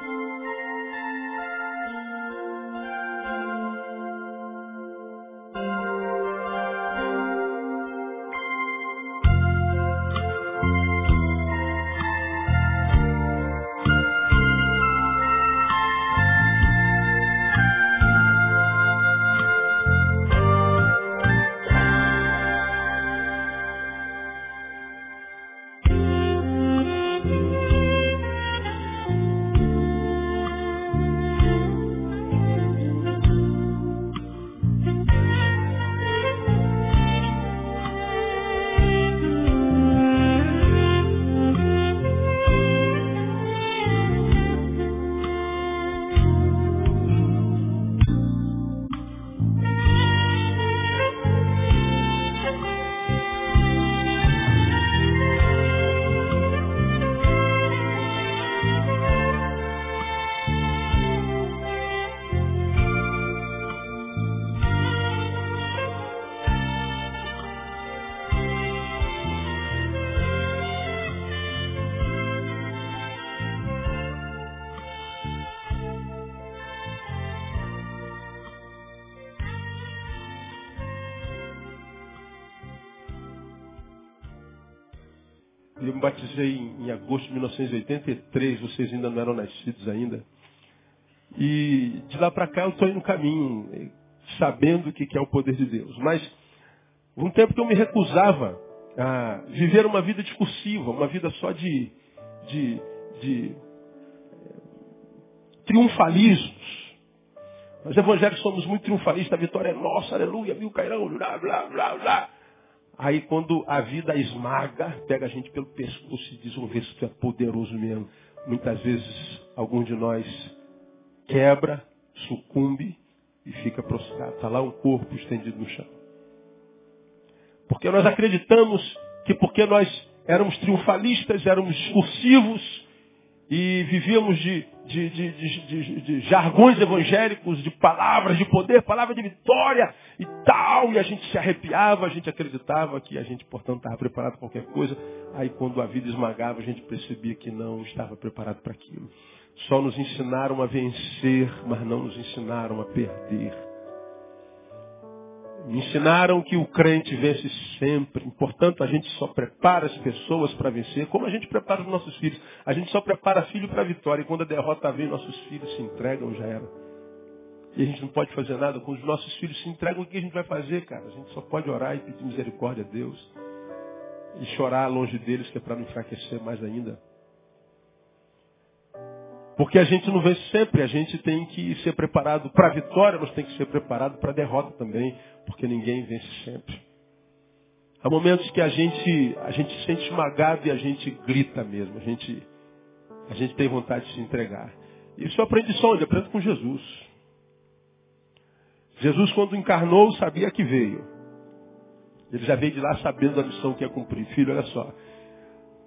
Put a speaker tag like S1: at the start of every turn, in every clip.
S1: うん。Batizei em agosto de 1983, vocês ainda não eram nascidos ainda. E de lá para cá eu estou indo no caminho, eh, sabendo o que é o poder de Deus. Mas um tempo que eu me recusava a viver uma vida discursiva, uma vida só de, de, de eh, triunfalismos. Nós evangélicos somos muito triunfalistas, a vitória é nossa, aleluia, mil cairão, blá, blá, blá, blá. Aí quando a vida esmaga, pega a gente pelo pescoço e diz, vamos ver se tu é poderoso mesmo. Muitas vezes, algum de nós quebra, sucumbe e fica prostrado. Está lá um corpo estendido no chão. Porque nós acreditamos que porque nós éramos triunfalistas, éramos discursivos, e vivíamos de, de, de, de, jargões evangélicos, de palavras de poder, palavra de vitória e tal, e a gente se arrepiava, a gente acreditava que a gente, portanto, estava preparado para qualquer coisa. Aí, quando a vida esmagava, a gente percebia que não estava preparado para aquilo. Só nos ensinaram a vencer, mas não nos ensinaram a perder. Ensinaram que o crente vence sempre. Portanto, a gente só prepara as pessoas para vencer, como a gente prepara os nossos filhos. A gente só prepara filho para a vitória. E quando a derrota vem, nossos filhos se entregam, já era. E a gente não pode fazer nada. Quando os nossos filhos se entregam, o que a gente vai fazer, cara? A gente só pode orar e pedir misericórdia a Deus. E chorar longe deles, que é para não enfraquecer mais ainda. Porque a gente não vence sempre, a gente tem que ser preparado para a vitória, mas tem que ser preparado para a derrota também, porque ninguém vence sempre. Há momentos que a gente, a gente se sente esmagado e a gente grita mesmo, a gente, a gente tem vontade de se entregar. Isso eu aprendi só onde? Aprendo com Jesus. Jesus, quando encarnou, sabia que veio. Ele já veio de lá sabendo a missão que ia cumprir. Filho, olha só,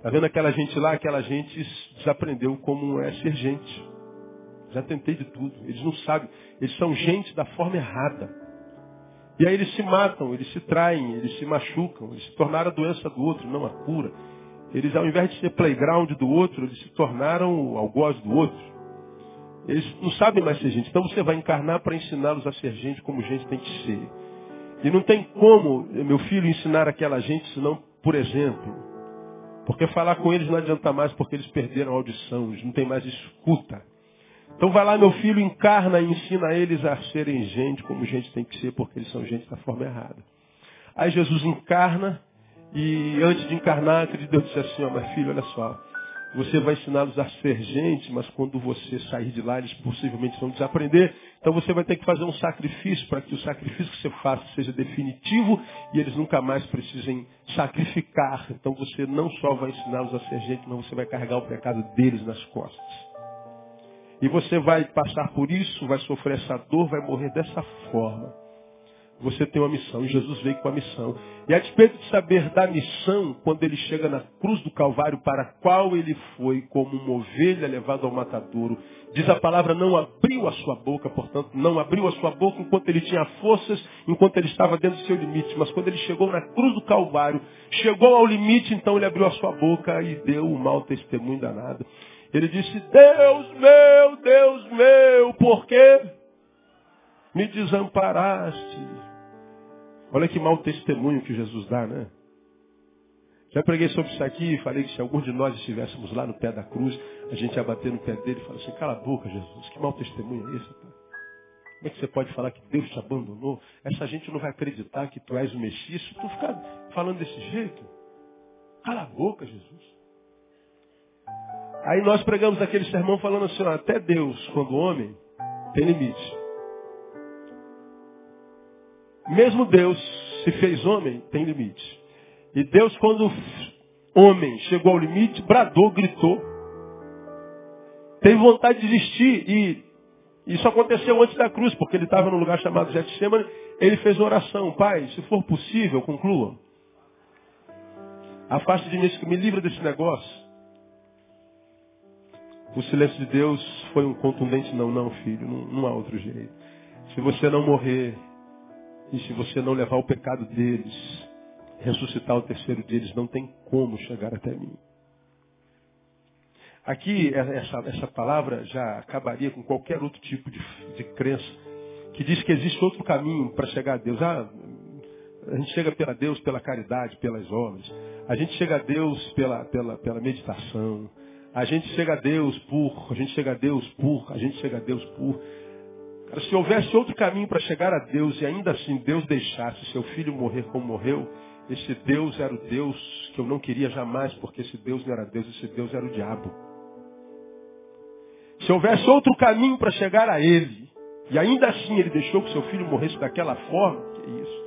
S1: Está vendo aquela gente lá? Aquela gente desaprendeu como é ser gente. Já tentei de tudo. Eles não sabem. Eles são gente da forma errada. E aí eles se matam, eles se traem, eles se machucam. Eles se tornaram a doença do outro, não a cura. Eles, ao invés de ser playground do outro, eles se tornaram algoz do outro. Eles não sabem mais ser gente. Então você vai encarnar para ensiná-los a ser gente como gente tem que ser. E não tem como, meu filho, ensinar aquela gente senão por exemplo. Porque falar com eles não adianta mais porque eles perderam a audição, eles não têm mais escuta. Então vai lá, meu filho, encarna e ensina eles a serem gente como gente tem que ser, porque eles são gente da forma errada. Aí Jesus encarna e antes de encarnar, Deus disse assim, ó, meu filho, olha só, você vai ensiná-los a ser gente, mas quando você sair de lá, eles possivelmente vão desaprender. Então você vai ter que fazer um sacrifício para que o sacrifício que você faça seja definitivo e eles nunca mais precisem sacrificar. Então você não só vai ensiná-los a ser gente, mas você vai carregar o pecado deles nas costas. E você vai passar por isso, vai sofrer essa dor, vai morrer dessa forma você tem uma missão. E Jesus veio com a missão. E a despeito de saber da missão, quando ele chega na cruz do Calvário, para a qual ele foi como uma ovelha levada ao matadouro, diz a palavra, não abriu a sua boca, portanto, não abriu a sua boca enquanto ele tinha forças, enquanto ele estava dentro do seu limite. Mas quando ele chegou na cruz do Calvário, chegou ao limite, então ele abriu a sua boca e deu um mau testemunho danado. Ele disse, Deus meu, Deus meu, por que me desamparaste? Olha que mau testemunho que Jesus dá, né? Já preguei sobre isso aqui e falei que se algum de nós estivéssemos lá no pé da cruz, a gente ia bater no pé dele e falar assim, cala a boca, Jesus, que mau testemunho é esse? Pai? Como é que você pode falar que Deus te abandonou? Essa gente não vai acreditar que tu és o Messias. Se tu ficar falando desse jeito, cala a boca, Jesus. Aí nós pregamos aquele sermão falando assim, até Deus, quando homem, tem limite. Mesmo Deus se fez homem, tem limite. E Deus, quando homem chegou ao limite, bradou, gritou. Teve vontade de desistir. E isso aconteceu antes da cruz, porque ele estava num lugar chamado Getsemane. Ele fez uma oração. Pai, se for possível, conclua. Afaste de mim, me livra desse negócio. O silêncio de Deus foi um contundente não, não, filho, não, não há outro jeito. Se você não morrer, e se você não levar o pecado deles, ressuscitar o terceiro deles, não tem como chegar até mim. Aqui, essa, essa palavra já acabaria com qualquer outro tipo de, de crença que diz que existe outro caminho para chegar a Deus. Ah, a gente chega pela Deus pela caridade, pelas obras. A gente chega a Deus pela, pela, pela meditação. A gente chega a Deus por, a gente chega a Deus por, a gente chega a Deus por. Se houvesse outro caminho para chegar a Deus e ainda assim Deus deixasse seu filho morrer como morreu, esse Deus era o Deus que eu não queria jamais, porque esse Deus não era Deus, esse Deus era o diabo. Se houvesse outro caminho para chegar a Ele, e ainda assim Ele deixou que seu filho morresse daquela forma, que isso?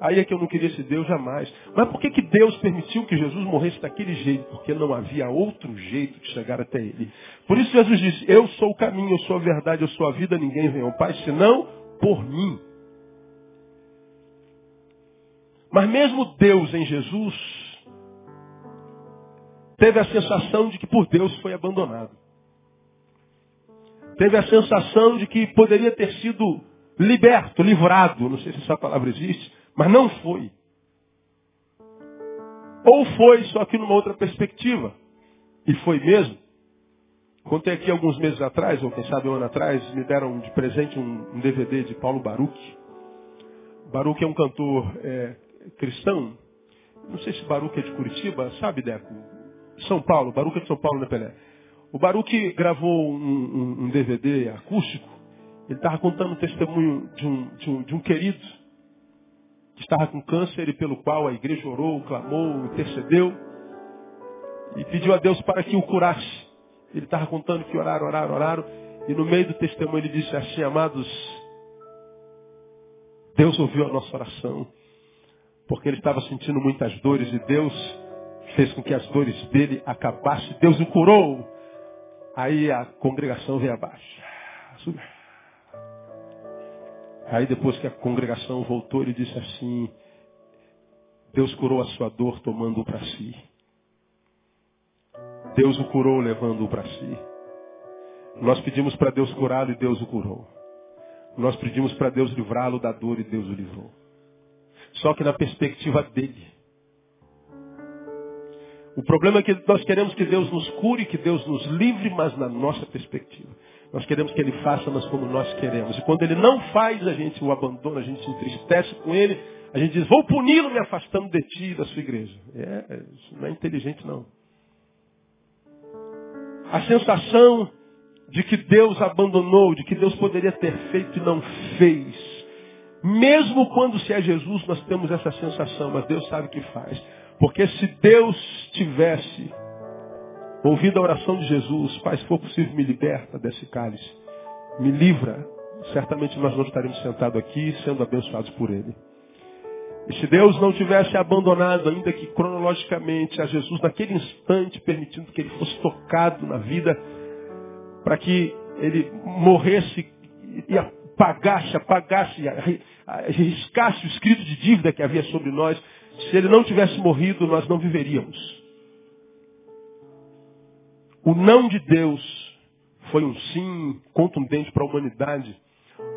S1: Aí é que eu não queria esse Deus jamais. Mas por que, que Deus permitiu que Jesus morresse daquele jeito? Porque não havia outro jeito de chegar até Ele. Por isso Jesus disse, eu sou o caminho, eu sou a verdade, eu sou a vida, ninguém vem ao Pai, senão por mim. Mas mesmo Deus em Jesus teve a sensação de que por Deus foi abandonado. Teve a sensação de que poderia ter sido liberto, livrado, não sei se essa palavra existe, mas não foi. Ou foi, só que numa outra perspectiva. E foi mesmo. Contei aqui alguns meses atrás, ou quem sabe um ano atrás, me deram de presente um, DVD de Paulo Baruch. Baruch é um cantor é, cristão. Não sei se Baruch é de Curitiba, sabe, Deco? São Paulo, Baruch é de São Paulo, né, Pelé? O Baruch gravou um, um, um DVD acústico. Ele estava contando o testemunho de um, de, um, de um querido que estava com câncer e pelo qual a igreja orou, clamou, intercedeu e pediu a Deus para que o curasse. Ele estava contando que oraram, oraram, oraram. E no meio do testemunho ele disse assim, amados, Deus ouviu a nossa oração porque ele estava sentindo muitas dores e Deus fez com que as dores dele acabassem. Deus o curou. Aí a congregação veio abaixo. Aí depois que a congregação voltou, ele disse assim, Deus curou a sua dor tomando-o para si. Deus o curou levando-o para si. Nós pedimos para Deus curá-lo e Deus o curou. Nós pedimos para Deus livrá-lo da dor e Deus o livrou. Só que na perspectiva dele. O problema é que nós queremos que Deus nos cure, que Deus nos livre, mas na nossa perspectiva. Nós queremos que Ele faça, mas como nós queremos. E quando Ele não faz, a gente o abandona, a gente se entristece com Ele, a gente diz, vou puni-lo me afastando de ti e da sua igreja. É, isso não é inteligente não. A sensação de que Deus abandonou, de que Deus poderia ter feito e não fez, mesmo quando se é Jesus, nós temos essa sensação, mas Deus sabe o que faz. Porque se Deus tivesse ouvido a oração de Jesus, Pai, se for possível, me liberta desse cálice, me livra, certamente nós não estaremos sentados aqui sendo abençoados por Ele. E se Deus não tivesse abandonado, ainda que cronologicamente, a Jesus naquele instante, permitindo que ele fosse tocado na vida, para que ele morresse e apagasse, apagasse, riscasse o escrito de dívida que havia sobre nós, se ele não tivesse morrido, nós não viveríamos. O não de Deus foi um sim contundente para a humanidade.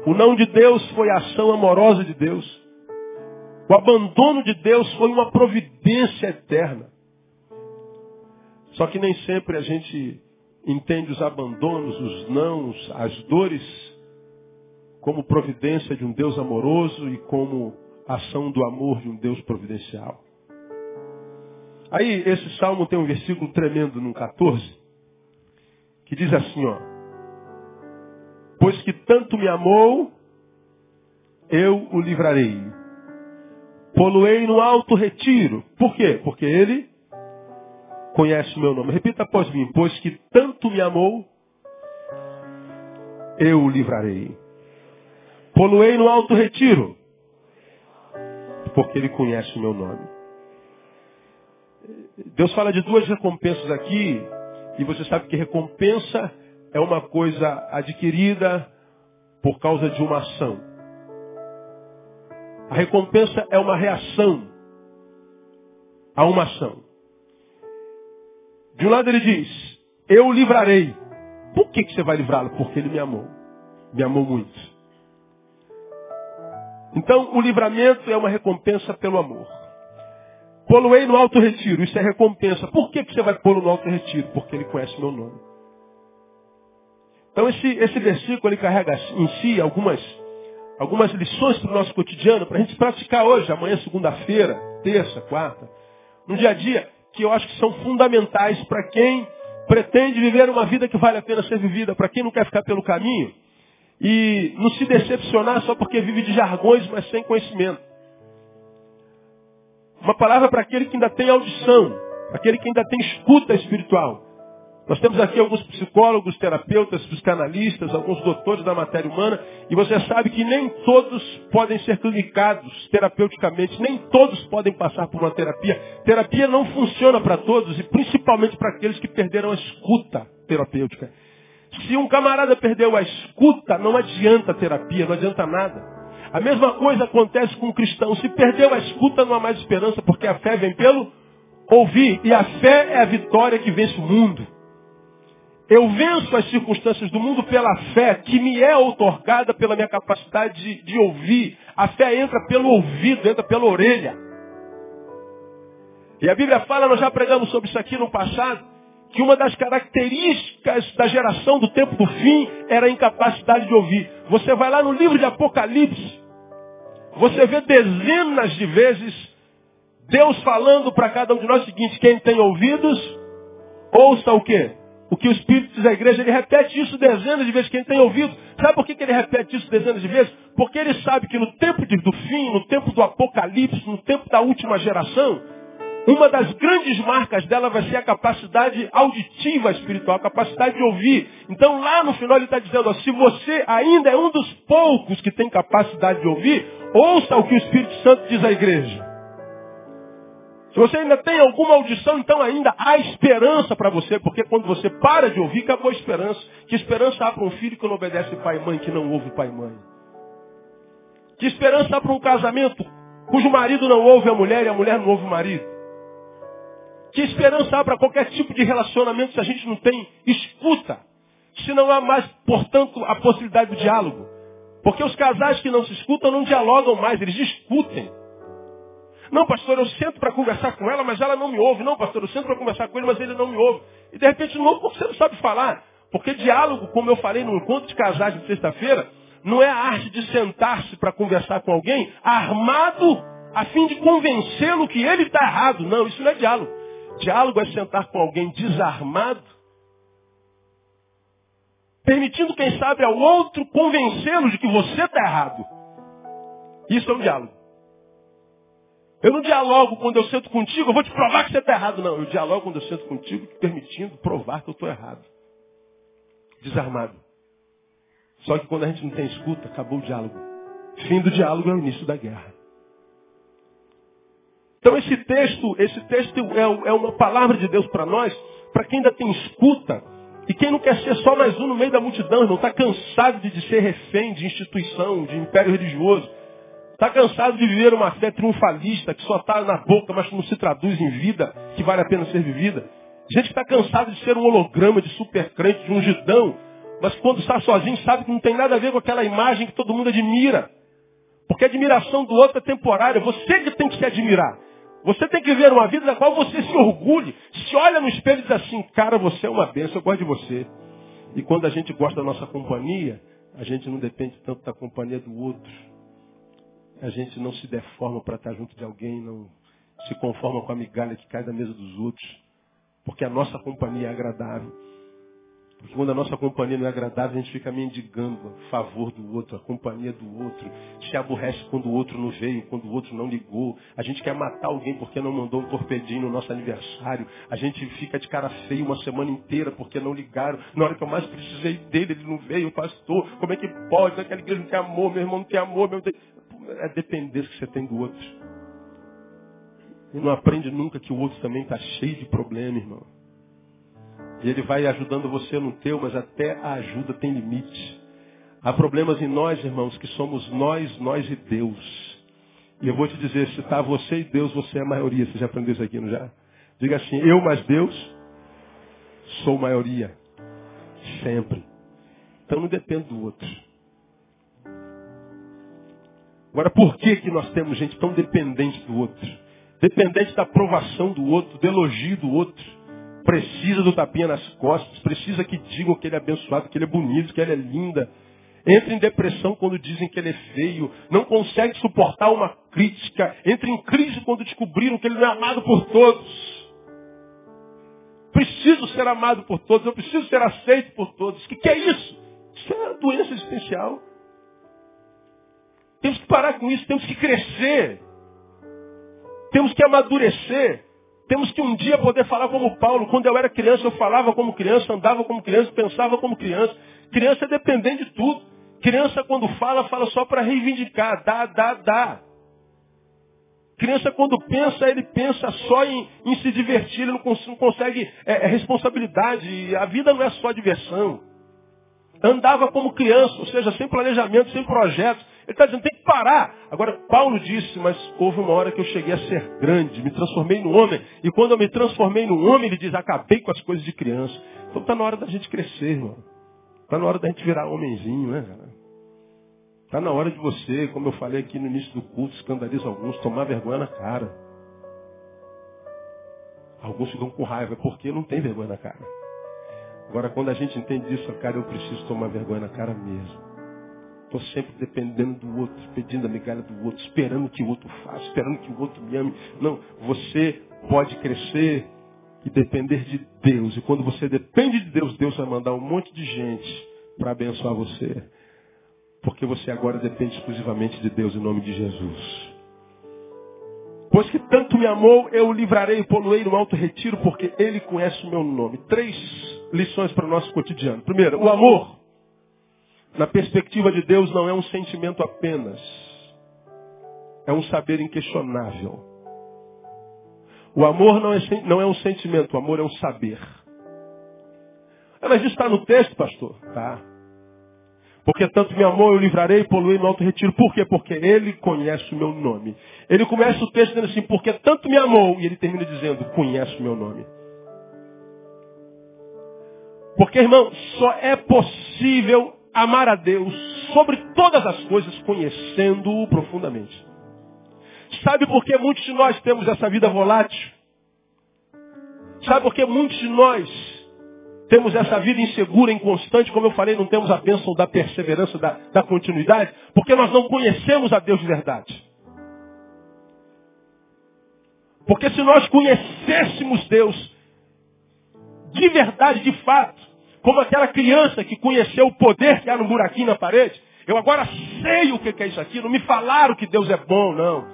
S1: O não de Deus foi a ação amorosa de Deus. O abandono de Deus foi uma providência eterna. Só que nem sempre a gente entende os abandonos, os nãos, as dores, como providência de um Deus amoroso e como ação do amor de um Deus providencial. Aí, esse salmo tem um versículo tremendo no 14, que diz assim, ó. Pois que tanto me amou, eu o livrarei. Poluei no alto retiro. Por quê? Porque ele conhece o meu nome. Repita após mim. Pois que tanto me amou, eu o livrarei. Poluei no alto retiro. Porque ele conhece o meu nome. Deus fala de duas recompensas aqui. E você sabe que recompensa é uma coisa adquirida por causa de uma ação. A recompensa é uma reação a uma ação. De um lado ele diz, eu livrarei. Por que, que você vai livrá-lo? Porque ele me amou. Me amou muito. Então, o livramento é uma recompensa pelo amor. Poluei no alto retiro, isso é recompensa. Por que, que você vai pô-lo no alto retiro? Porque ele conhece meu nome. Então, esse, esse versículo ele carrega em si algumas algumas lições para o nosso cotidiano, para a gente praticar hoje, amanhã, segunda-feira, terça, quarta, no dia a dia, que eu acho que são fundamentais para quem pretende viver uma vida que vale a pena ser vivida, para quem não quer ficar pelo caminho e não se decepcionar só porque vive de jargões, mas sem conhecimento. Uma palavra para aquele que ainda tem audição, aquele que ainda tem escuta espiritual. Nós temos aqui alguns psicólogos, terapeutas, psicanalistas, alguns doutores da matéria humana, e você sabe que nem todos podem ser clinicados terapeuticamente, nem todos podem passar por uma terapia. Terapia não funciona para todos, e principalmente para aqueles que perderam a escuta terapêutica. Se um camarada perdeu a escuta, não adianta terapia, não adianta nada. A mesma coisa acontece com o cristão. Se perdeu a escuta, não há mais esperança, porque a fé vem pelo ouvir. E a fé é a vitória que vence o mundo. Eu venço as circunstâncias do mundo pela fé que me é otorgada pela minha capacidade de, de, ouvir. A fé entra pelo ouvido, entra pela orelha. E a Bíblia fala, nós já pregamos sobre isso aqui no passado, que uma das características da geração do tempo do fim era a incapacidade de ouvir. Você vai lá no livro de Apocalipse, você vê dezenas de vezes Deus falando para cada um de nós o seguinte, quem tem ouvidos, ouça o quê? O que o Espírito à igreja, ele repete isso dezenas de vezes, quem tem ouvido. Sabe por que, ele repete isso dezenas de vezes? Porque ele sabe que no tempo de, do fim, no tempo do apocalipse, no tempo da última geração, uma das grandes marcas dela vai ser a capacidade auditiva espiritual, a capacidade de ouvir. Então lá no final ele está dizendo, ó, se você ainda é um dos poucos que tem capacidade de ouvir, ouça o que o Espírito Santo diz à igreja. Se você ainda tem alguma audição, então ainda há esperança para você, porque quando você para de ouvir, acabou a esperança. Que esperança há para um filho que não obedece pai e mãe, que não ouve pai e mãe? Que esperança há para um casamento cujo marido não ouve a mulher e a mulher não ouve o marido? Que esperança há para qualquer tipo de relacionamento se a gente não tem escuta? Se não há mais, portanto, a possibilidade do diálogo? Porque os casais que não se escutam não dialogam mais, eles discutem. Não, pastor, eu sento para conversar com ela, mas ela não me ouve. Não, pastor, eu sento para conversar com ele, mas ele não me ouve. E de repente não você não sabe falar. Porque diálogo, como eu falei no encontro de casais de sexta-feira, não é a arte de sentar-se para conversar com alguém armado a fim de convencê-lo que ele está errado. Não, isso não é diálogo. Diálogo é sentar com alguém desarmado, permitindo, quem sabe, ao outro convencê-lo de que você está errado. Isso é um diálogo. Eu não dialogo quando eu sento contigo, eu vou te provar que você está errado. Não, eu dialogo quando eu sento contigo, permitindo provar que eu estou errado. Desarmado. Só que quando a gente não tem escuta, acabou o diálogo. Fim do diálogo é o início da guerra. Então esse texto, esse texto é, é uma palavra de Deus para nós, para quem ainda tem escuta, e quem não quer ser só mais um no meio da multidão, não está cansado de, ser refém de instituição, de império religioso. Está cansado de viver uma fé triunfalista que só está na boca, mas não se traduz em vida que vale a pena ser vivida. Gente está cansado de ser um holograma de super crente, de um gidão, mas quando está sozinho sabe que não tem nada a ver com aquela imagem que todo mundo admira. Porque a admiração do outro é temporária. Você que tem que se admirar. Você tem que viver uma vida na qual você se orgulhe. Se olha no espelho e diz assim, cara, você é uma bênção, eu gosto de você. E quando a gente gosta da nossa companhia, a gente não depende tanto da companhia do outro. A gente não se deforma para estar junto de alguém, não se conforma com a migalha que cai da mesa dos outros. Porque a nossa companhia é agradável. Porque quando a nossa companhia não é agradável, a gente fica mendigando a favor do outro, a companhia do outro. Se aborrece quando o outro não veio, quando o outro não ligou. A gente quer matar alguém porque não mandou um torpedinho no nosso aniversário. A gente fica de cara feia uma semana inteira porque não ligaram. Na hora que eu mais precisei dele, ele não veio, pastor. Como é que pode? Aquela igreja não tem amor, meu irmão não tem amor. Meu... É dependência que você tem do outro. E não aprende nunca que o outro também está cheio de problema, irmão. E ele vai ajudando você no teu, mas até a ajuda tem limite. Há problemas em nós, irmãos, que somos nós, nós e Deus. E eu vou te dizer, se está você e Deus, você é a maioria. Você já aprendeu isso aqui, não já? Diga assim, eu mais Deus sou maioria. Sempre. Então não depende do outro. Agora, por que, que nós temos gente tão dependente do outro? Dependente da aprovação do outro, do elogio do outro precisa do tapinha nas costas, precisa que digam que ele é abençoado, que ele é bonito, que ele é linda. Entra em depressão quando dizem que ele é feio, não consegue suportar uma crítica, entra em crise quando descobriram que ele não é amado por todos. Preciso ser amado por todos, eu preciso ser aceito por todos. O que, que é isso? Isso é doença existencial. Temos que parar com isso, temos que crescer. Temos que amadurecer. Temos que um dia poder falar como Paulo. Quando eu era criança, eu falava como criança, andava como criança, pensava como criança. Criança é dependente de tudo. Criança, quando fala, fala só para reivindicar. Dá, dá, dá. Criança, quando pensa, ele pensa só em, em se divertir. Ele não, cons não consegue é, é responsabilidade. A vida não é só diversão. Andava como criança, ou seja, sem planejamento, sem projetos. Ele está dizendo, tem que parar. Agora, Paulo disse, mas houve uma hora que eu cheguei a ser grande, me transformei no homem. E quando eu me transformei no homem, ele diz, acabei com as coisas de criança. Então está na hora da gente crescer, irmão. Está na hora da gente virar homenzinho, né, Está na hora de você, como eu falei aqui no início do culto, escandaliza alguns, tomar vergonha na cara. Alguns ficam com raiva, porque não tem vergonha na cara. Agora, quando a gente entende isso, cara, eu preciso tomar vergonha na cara mesmo. Estou sempre dependendo do outro, pedindo a migalha do outro, esperando que o outro faça, esperando que o outro me ame. Não, você pode crescer e depender de Deus. E quando você depende de Deus, Deus vai mandar um monte de gente para abençoar você. Porque você agora depende exclusivamente de Deus em nome de Jesus. Pois que tanto me amou, eu o livrarei e poluei no alto retiro, porque ele conhece o meu nome. Três lições para o nosso cotidiano. Primeiro, o amor na perspectiva de Deus, não é um sentimento apenas. É um saber inquestionável. O amor não é, não é um sentimento, o amor é um saber. Ah, mas isso está no texto, pastor? Tá. Porque tanto me amou, eu livrarei poluei no alto retiro. Por quê? Porque ele conhece o meu nome. Ele começa o texto dizendo assim, porque tanto me amou, e ele termina dizendo, conhece o meu nome. Porque, irmão, só é possível amar a Deus sobre todas as coisas, conhecendo-o profundamente. Sabe por que muitos de nós temos essa vida volátil? Sabe por que muitos de nós temos essa vida insegura, inconstante, como eu falei, não temos a bênção da perseverança, da, da continuidade? Porque nós não conhecemos a Deus de verdade. Porque se nós conhecêssemos Deus de verdade, de fato, como aquela criança que conheceu o poder que há no buraquinho na parede. Eu agora sei o que é isso aqui. Não me falaram que Deus é bom, não.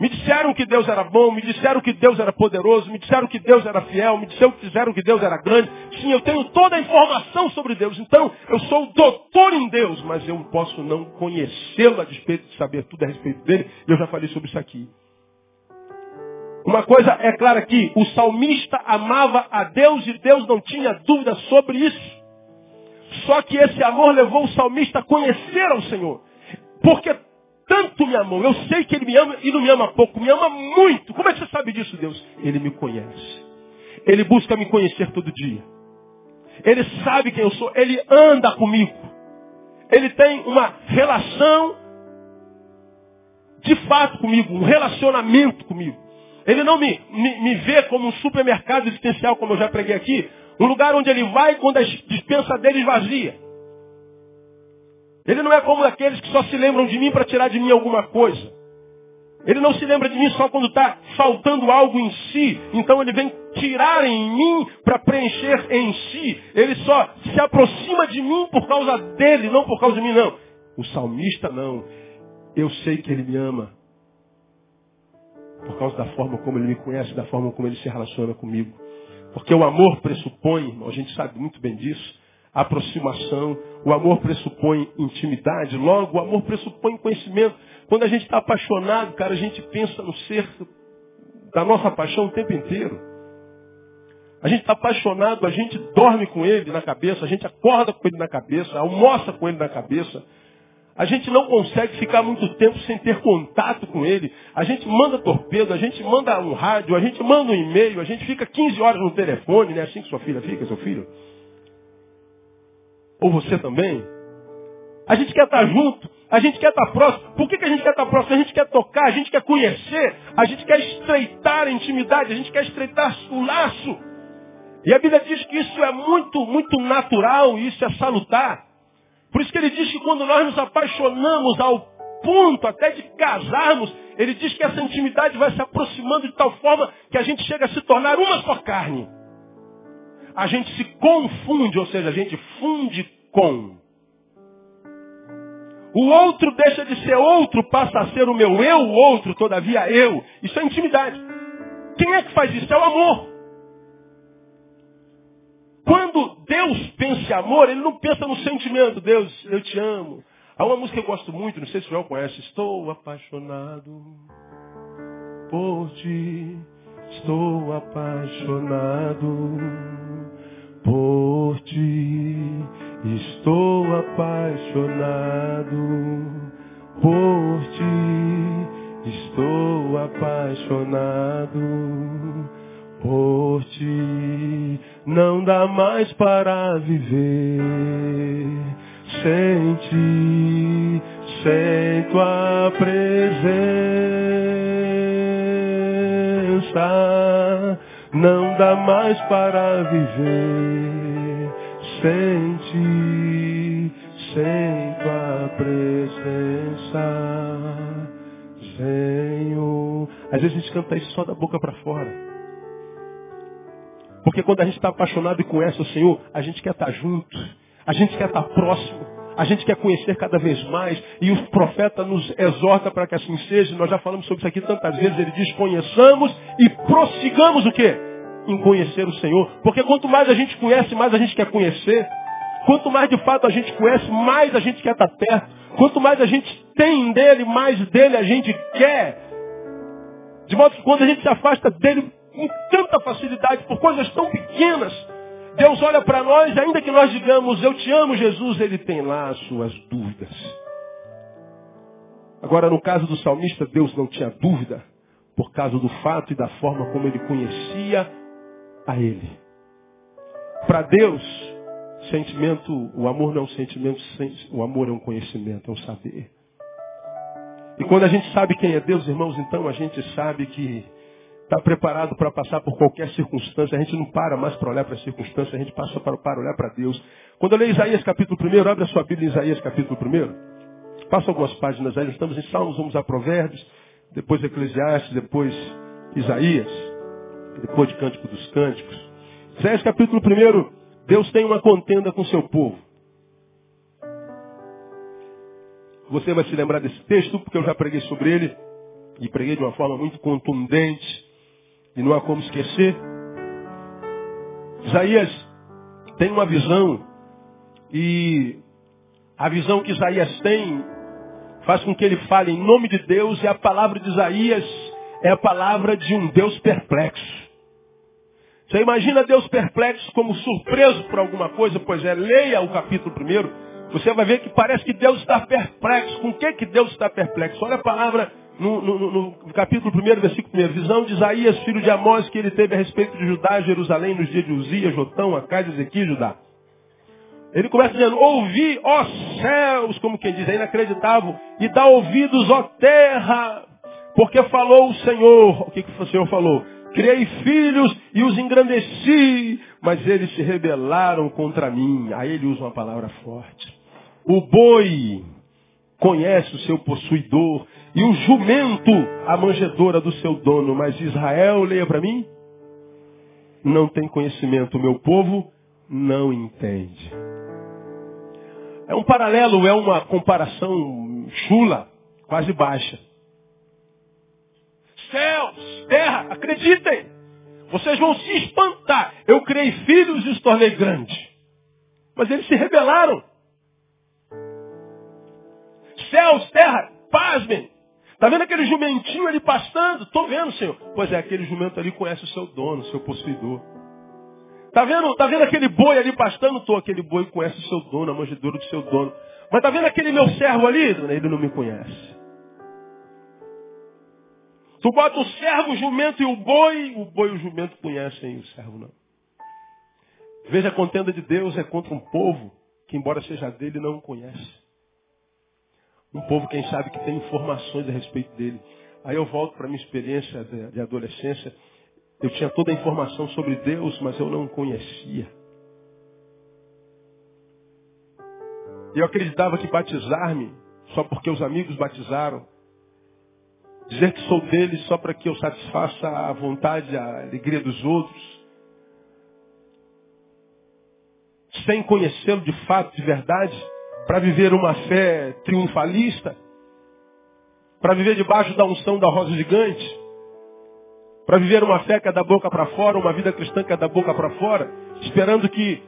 S1: Me disseram que Deus era bom, me disseram que Deus era poderoso, me disseram que Deus era fiel, me disseram que Deus era grande. Sim, eu tenho toda a informação sobre Deus. Então, eu sou o doutor em Deus, mas eu posso não conhecê-lo a despeito de saber tudo a respeito dele. E eu já falei sobre isso aqui. Uma coisa é clara aqui, o salmista amava a Deus e Deus não tinha dúvida sobre isso. Só que esse amor levou o salmista a conhecer ao Senhor. Porque tanto me amou, eu sei que ele me ama e não me ama pouco, me ama muito. Como é que você sabe disso, Deus? Ele me conhece. Ele busca me conhecer todo dia. Ele sabe quem eu sou, ele anda comigo. Ele tem uma relação de fato comigo, um relacionamento comigo. Ele não me, me, me vê como um supermercado existencial, como eu já preguei aqui, um lugar onde ele vai quando a dispensa dele esvazia. Ele não é como aqueles que só se lembram de mim para tirar de mim alguma coisa. Ele não se lembra de mim só quando está faltando algo em si. Então ele vem tirar em mim para preencher em si. Ele só se aproxima de mim por causa dele, não por causa de mim, não. O salmista não. Eu sei que ele me ama. Por causa da forma como ele me conhece, da forma como ele se relaciona comigo. Porque o amor pressupõe, a gente sabe muito bem disso, aproximação. O amor pressupõe intimidade. Logo, o amor pressupõe conhecimento. Quando a gente está apaixonado, cara, a gente pensa no ser da nossa paixão o tempo inteiro. A gente está apaixonado, a gente dorme com ele na cabeça, a gente acorda com ele na cabeça, almoça com ele na cabeça. A gente não consegue ficar muito tempo sem ter contato com ele. A gente manda torpedo, a gente manda um rádio, a gente manda um e-mail, a gente fica 15 horas no telefone, né? Assim que sua filha fica, seu filho. Ou você também. A gente quer estar junto, a gente quer estar próximo. Por que, que a gente quer estar próximo? A gente quer tocar, a gente quer conhecer, a gente quer estreitar a intimidade, a gente quer estreitar o laço. E a Bíblia diz que isso é muito, muito natural, isso é salutar. Por isso que ele diz que quando nós nos apaixonamos ao ponto até de casarmos, ele diz que essa intimidade vai se aproximando de tal forma que a gente chega a se tornar uma só carne. A gente se confunde, ou seja, a gente funde com. O outro deixa de ser outro, passa a ser o meu eu, o outro, todavia eu. Isso é intimidade. Quem é que faz isso? É o amor. Quando Deus pensa em amor, Ele não pensa no sentimento. Deus, eu te amo. Há uma música que eu gosto muito, não sei se o João conhece. Estou apaixonado por ti. Estou apaixonado por ti. Estou apaixonado por ti. Estou apaixonado por ti não dá mais para viver sem ti, sem tua presença. Não dá mais para viver sem ti, sem tua presença. Senhor. Às vezes a gente canta isso só da boca para fora. Porque quando a gente está apaixonado e conhece o Senhor, a gente quer estar tá junto, a gente quer estar tá próximo, a gente quer conhecer cada vez mais. E o profeta nos exorta para que assim seja. Nós já falamos sobre isso aqui tantas vezes. Ele diz: conheçamos e prossigamos o quê? Em conhecer o Senhor. Porque quanto mais a gente conhece, mais a gente quer conhecer. Quanto mais de fato a gente conhece, mais a gente quer estar tá perto. Quanto mais a gente tem dele, mais dele a gente quer. De modo que quando a gente se afasta dele, com tanta facilidade por coisas tão pequenas. Deus olha para nós, ainda que nós digamos, eu te amo, Jesus, ele tem lá as suas dúvidas. Agora, no caso do salmista, Deus não tinha dúvida, por causa do fato e da forma como ele conhecia a ele. Para Deus, sentimento, o amor não é um sentimento, o amor é um conhecimento, é um saber. E quando a gente sabe quem é Deus, irmãos, então a gente sabe que está preparado para passar por qualquer circunstância. A gente não para mais para olhar para a circunstância, a gente passa para, para olhar para Deus. Quando eu leio Isaías capítulo 1, abre a sua Bíblia em Isaías capítulo 1. Passa algumas páginas aí, estamos em Salmos, vamos a Provérbios, depois Eclesiastes, depois Isaías, depois de Cântico dos Cânticos. Isaías capítulo 1, Deus tem uma contenda com seu povo. Você vai se lembrar desse texto, porque eu já preguei sobre ele, e preguei de uma forma muito contundente. E não há como esquecer. Isaías tem uma visão e a visão que Isaías tem faz com que ele fale em nome de Deus e a palavra de Isaías é a palavra de um Deus perplexo. Você imagina Deus perplexo como surpreso por alguma coisa? Pois é, leia o capítulo primeiro. Você vai ver que parece que Deus está perplexo. Com o que, que Deus está perplexo? Olha a palavra no, no, no, capítulo 1, versículo 1, visão de Isaías, filho de Amós, que ele teve a respeito de Judá, Jerusalém, nos dias de Uzias, Jotão, Acais, Ezequiel, Judá. Ele começa dizendo, ouvi, ó céus, como quem diz, é inacreditável, e dá ouvidos, ó terra, Porque falou o Senhor, o que, que o Senhor falou? Criei filhos e os engrandeci, mas eles se rebelaram contra mim. Aí ele usa uma palavra forte. O boi conhece o seu possuidor e o jumento a manjedora do seu dono. Mas Israel, leia para mim, não tem conhecimento. O meu povo não entende. É um paralelo, é uma comparação chula, quase baixa. Céus, terra, acreditem. Vocês vão se espantar. Eu criei filhos e os tornei grandes. Mas eles se rebelaram. Céus, terra, pasmem. Está vendo aquele jumentinho ali pastando? Estou vendo, Senhor. Pois é, aquele jumento ali conhece o seu dono, o seu possuidor. Está vendo, tá vendo aquele boi ali pastando? Estou, aquele boi conhece o seu dono, a manjedoura do seu dono. Mas está vendo aquele meu servo ali? Ele não me conhece. Tu bota o servo, o jumento e o boi, o boi e o jumento conhecem o servo não. Veja, a contenda de Deus é contra um povo que, embora seja dele, não o conhece. Um povo, quem sabe, que tem informações a respeito dele. Aí eu volto para minha experiência de adolescência. Eu tinha toda a informação sobre Deus, mas eu não conhecia. Eu acreditava que batizar-me, só porque os amigos batizaram, dizer que sou dele só para que eu satisfaça a vontade, a alegria dos outros, sem conhecê-lo de fato, de verdade, para viver uma fé triunfalista, para viver debaixo da unção da rosa gigante, para viver uma fé que é da boca para fora, uma vida cristã que é da boca para fora, esperando que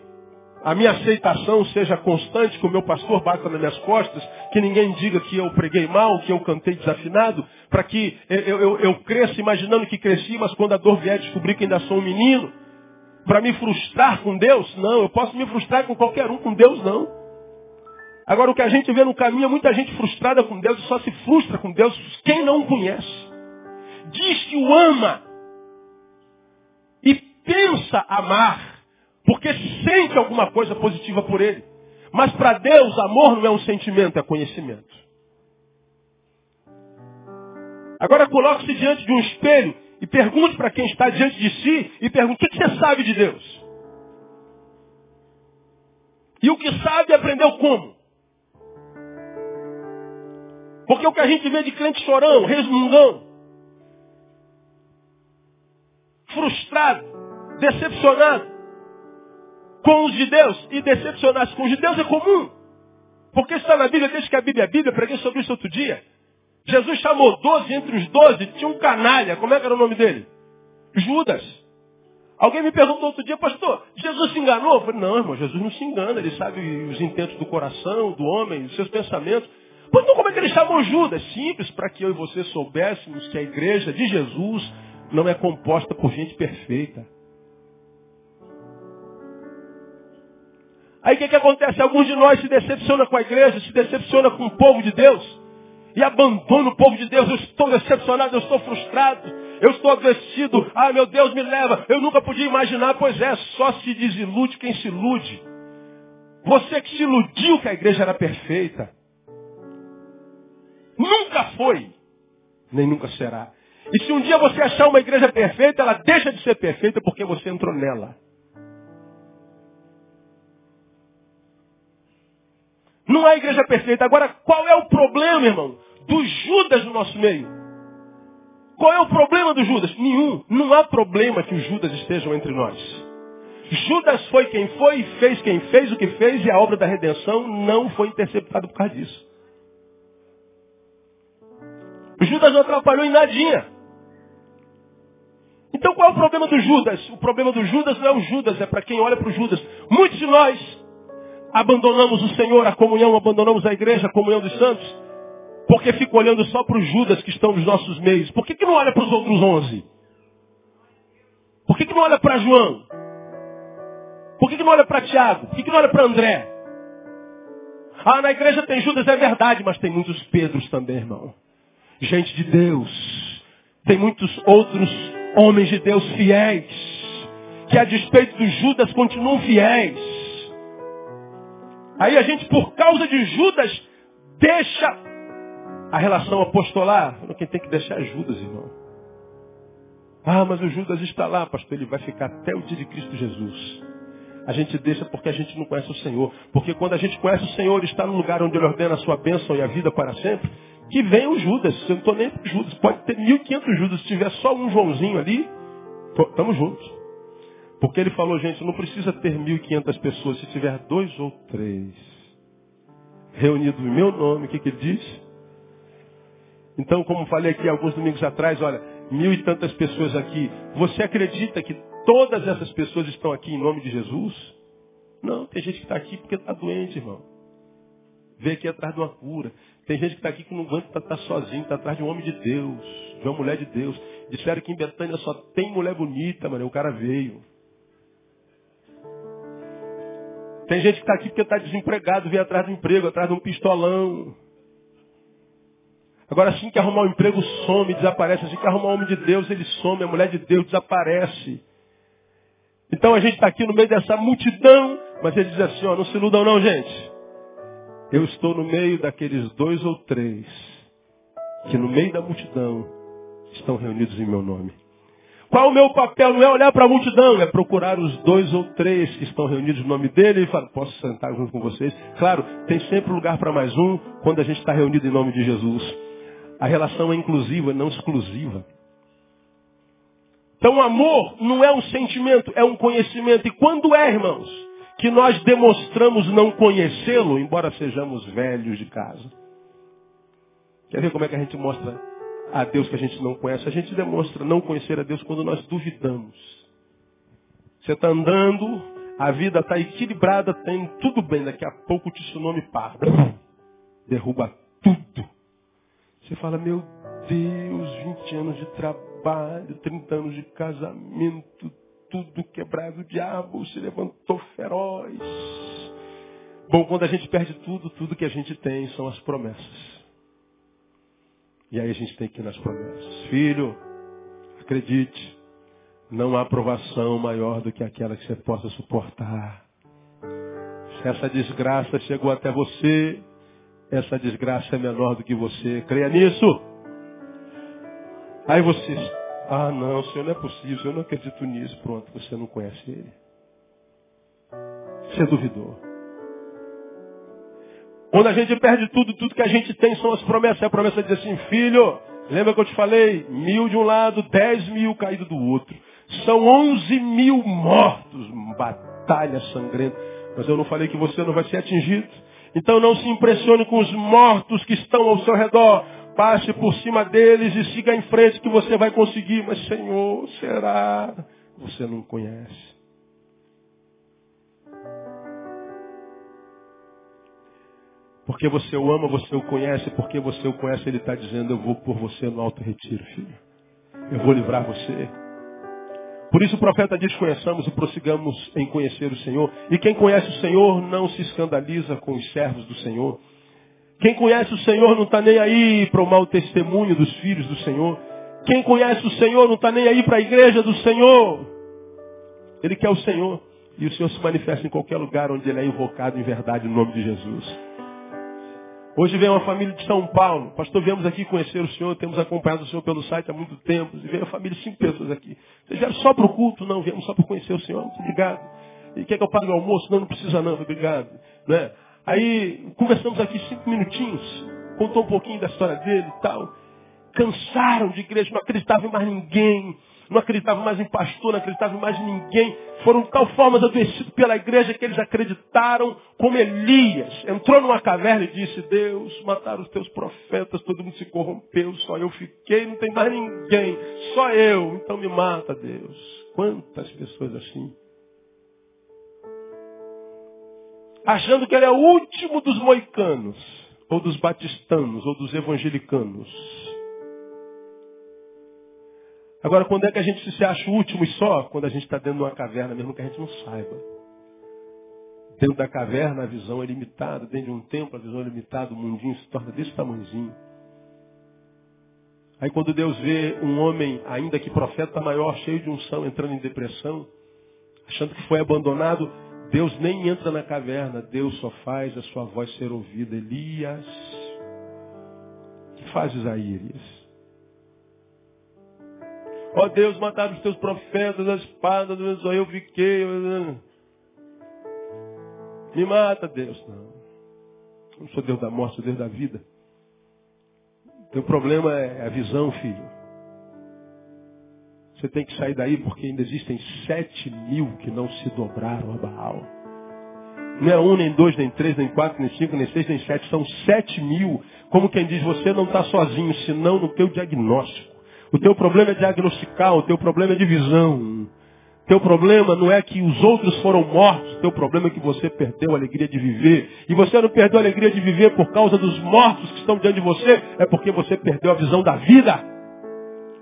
S1: a minha aceitação seja constante, que o meu pastor bata nas minhas costas, que ninguém diga que eu preguei mal, que eu cantei desafinado, para que eu, eu, eu cresça imaginando que cresci, mas quando a dor vier descobrir que ainda sou um menino, para me frustrar com Deus? Não, eu posso me frustrar com qualquer um, com Deus não. Agora o que a gente vê no caminho é muita gente frustrada com Deus e só se frustra com Deus quem não o conhece. Diz que o ama e pensa amar porque sente alguma coisa positiva por ele. Mas para Deus, amor não é um sentimento, é conhecimento. Agora coloque-se diante de um espelho e pergunte para quem está diante de si e pergunte, o que você sabe de Deus? E o que sabe aprendeu como? Porque o que a gente vê de crente chorão, resmungão, frustrado, decepcionado, com os judeus e decepcionar-se com os judeus é comum. Porque está na Bíblia, desde que a Bíblia é Bíblia, preguei sobre isso outro dia. Jesus chamou doze, entre os doze tinha um canalha, como é que era o nome dele? Judas. Alguém me perguntou outro dia, pastor, Jesus se enganou? Eu falei, não, irmão, Jesus não se engana, ele sabe os intentos do coração, do homem, os seus pensamentos. Pois então como é que ele chamou Judas? Simples, para que eu e você soubéssemos que a igreja de Jesus não é composta por gente perfeita. Aí o que, que acontece? Alguns de nós se decepcionam com a igreja, se decepciona com o povo de Deus. E abandona o povo de Deus. Eu estou decepcionado, eu estou frustrado, eu estou adoecido. Ah, meu Deus, me leva. Eu nunca podia imaginar, pois é, só se desilude quem se ilude. Você que se iludiu que a igreja era perfeita. Nunca foi, nem nunca será. E se um dia você achar uma igreja perfeita, ela deixa de ser perfeita porque você entrou nela. Não há igreja perfeita. Agora, qual é o problema, irmão, do Judas no nosso meio? Qual é o problema do Judas? Nenhum. Não há problema que os Judas estejam entre nós. Judas foi quem foi fez quem fez o que fez e a obra da redenção não foi interceptada por causa disso. Judas não atrapalhou em nadinha. Então qual é o problema do Judas? O problema do Judas não é o Judas, é para quem olha para o Judas. Muitos de nós abandonamos o Senhor, a comunhão, abandonamos a igreja, a comunhão dos santos, porque fica olhando só para os Judas que estão nos nossos meios. Por que, que não olha para os outros onze? Por que, que não olha para João? Por que, que não olha para Tiago? Por que, que não olha para André? Ah, na igreja tem Judas, é verdade, mas tem muitos Pedros também, irmão. Gente de Deus. Tem muitos outros homens de Deus fiéis, que a despeito dos Judas continuam fiéis. Aí a gente, por causa de Judas, deixa a relação apostolar, quem tem que deixar é Judas, irmão. Ah, mas o Judas está lá, pastor, ele vai ficar até o dia de Cristo Jesus. A gente deixa porque a gente não conhece o Senhor. Porque quando a gente conhece o Senhor, está no lugar onde Ele ordena a sua bênção e a vida para sempre, que vem o Judas. Eu não estou nem com Judas. Pode ter 1.500 Judas. Se tiver só um Joãozinho ali, estamos juntos. Porque ele falou, gente, não precisa ter 1.500 pessoas. Se tiver dois ou três reunidos em meu nome, o que, que ele diz? Então, como falei aqui alguns domingos atrás, olha, mil e tantas pessoas aqui. Você acredita que todas essas pessoas estão aqui em nome de Jesus? Não, tem gente que está aqui porque está doente, irmão. Vem aqui atrás de uma cura. Tem gente que está aqui que não aguenta estar tá, tá sozinho, está atrás de um homem de Deus, de uma mulher de Deus. Disseram que em Betânia só tem mulher bonita, mano. O cara veio. Tem gente que está aqui porque está desempregado, vem atrás do emprego, atrás de um pistolão. Agora, assim que arrumar um emprego, some, desaparece. Assim que arrumar um homem de Deus, ele some. A mulher de Deus desaparece. Então a gente está aqui no meio dessa multidão, mas ele diz assim, ó, não se iludam não, gente. Eu estou no meio daqueles dois ou três que no meio da multidão estão reunidos em meu nome. Qual o meu papel? Não é olhar para a multidão, é procurar os dois ou três que estão reunidos no nome dele e falar, posso sentar junto com vocês? Claro, tem sempre lugar para mais um quando a gente está reunido em nome de Jesus. A relação é inclusiva, não exclusiva. Então, amor não é um sentimento, é um conhecimento. E quando é, irmãos, que nós demonstramos não conhecê-lo, embora sejamos velhos de casa? Quer ver como é que a gente mostra a Deus que a gente não conhece? A gente demonstra não conhecer a Deus quando nós duvidamos. Você está andando, a vida está equilibrada, tem tudo bem, daqui a pouco o tsunami para. Derruba tudo. Você fala, meu Deus, 20 anos de trabalho, 30 anos de casamento, tudo quebrado, o diabo se levantou feroz. Bom, quando a gente perde tudo, tudo que a gente tem são as promessas. E aí a gente tem que ir nas promessas. Filho, acredite, não há aprovação maior do que aquela que você possa suportar. Se essa desgraça chegou até você, essa desgraça é menor do que você. Creia nisso. Aí você, ah não, Senhor, não é possível, eu não acredito nisso. Pronto, você não conhece Ele. Você duvidou. Quando a gente perde tudo, tudo que a gente tem são as promessas. A promessa diz assim, filho, lembra que eu te falei? Mil de um lado, dez mil caídos do outro. São onze mil mortos, batalha sangrenta. Mas eu não falei que você não vai ser atingido. Então não se impressione com os mortos que estão ao seu redor. Passe por cima deles e siga em frente que você vai conseguir. Mas Senhor, será? Você não conhece. Porque você o ama, você o conhece. Porque você o conhece, ele está dizendo, eu vou por você no alto retiro, filho. Eu vou livrar você. Por isso o profeta diz, conheçamos e prossigamos em conhecer o Senhor. E quem conhece o Senhor não se escandaliza com os servos do Senhor. Quem conhece o Senhor não está nem aí para o mau testemunho dos filhos do Senhor. Quem conhece o Senhor não está nem aí para a igreja do Senhor. Ele quer o Senhor. E o Senhor se manifesta em qualquer lugar onde ele é invocado em verdade no nome de Jesus. Hoje vem uma família de São Paulo. Pastor, viemos aqui conhecer o senhor, temos acompanhado o senhor pelo site há muito tempo. E veio uma família de cinco pessoas aqui. Vocês vieram só para o culto? Não, viemos só para conhecer o senhor. Muito obrigado. E quer que eu pague o almoço? Não, não precisa não, obrigado. Né? Aí conversamos aqui cinco minutinhos. Contou um pouquinho da história dele e tal. Cansaram de igreja, não acreditavam em mais ninguém não acreditavam mais em pastor, não acreditavam mais em ninguém. Foram de tal forma adoecidos pela igreja que eles acreditaram como Elias. Entrou numa caverna e disse, Deus, mataram os teus profetas, todo mundo se corrompeu, só eu fiquei, não tem mais ninguém, só eu, então me mata, Deus. Quantas pessoas assim? Achando que ele é o último dos moicanos, ou dos batistanos, ou dos evangelicanos. Agora, quando é que a gente se acha o último e só? Quando a gente está dentro de uma caverna, mesmo que a gente não saiba. Dentro da caverna a visão é limitada, dentro de um templo a visão é limitada, o mundinho se torna desse tamanhozinho. Aí quando Deus vê um homem, ainda que profeta maior, cheio de unção, entrando em depressão, achando que foi abandonado, Deus nem entra na caverna, Deus só faz a sua voz ser ouvida. Elias, que faz Isaías? Ó oh, Deus, mataram os teus profetas, a espada, eu fiquei. Me mata, Deus. Não. Eu não sou Deus da morte, sou Deus da vida. Teu problema é a visão, filho. Você tem que sair daí porque ainda existem sete mil que não se dobraram a Baal. Não é um, nem dois, nem três, nem quatro, nem cinco, nem seis, nem sete. São sete mil. Como quem diz, você não está sozinho, senão no teu diagnóstico. O teu problema é diagnosticar, o teu problema é de visão. Teu problema não é que os outros foram mortos, teu problema é que você perdeu a alegria de viver. E você não perdeu a alegria de viver por causa dos mortos que estão diante de você, é porque você perdeu a visão da vida.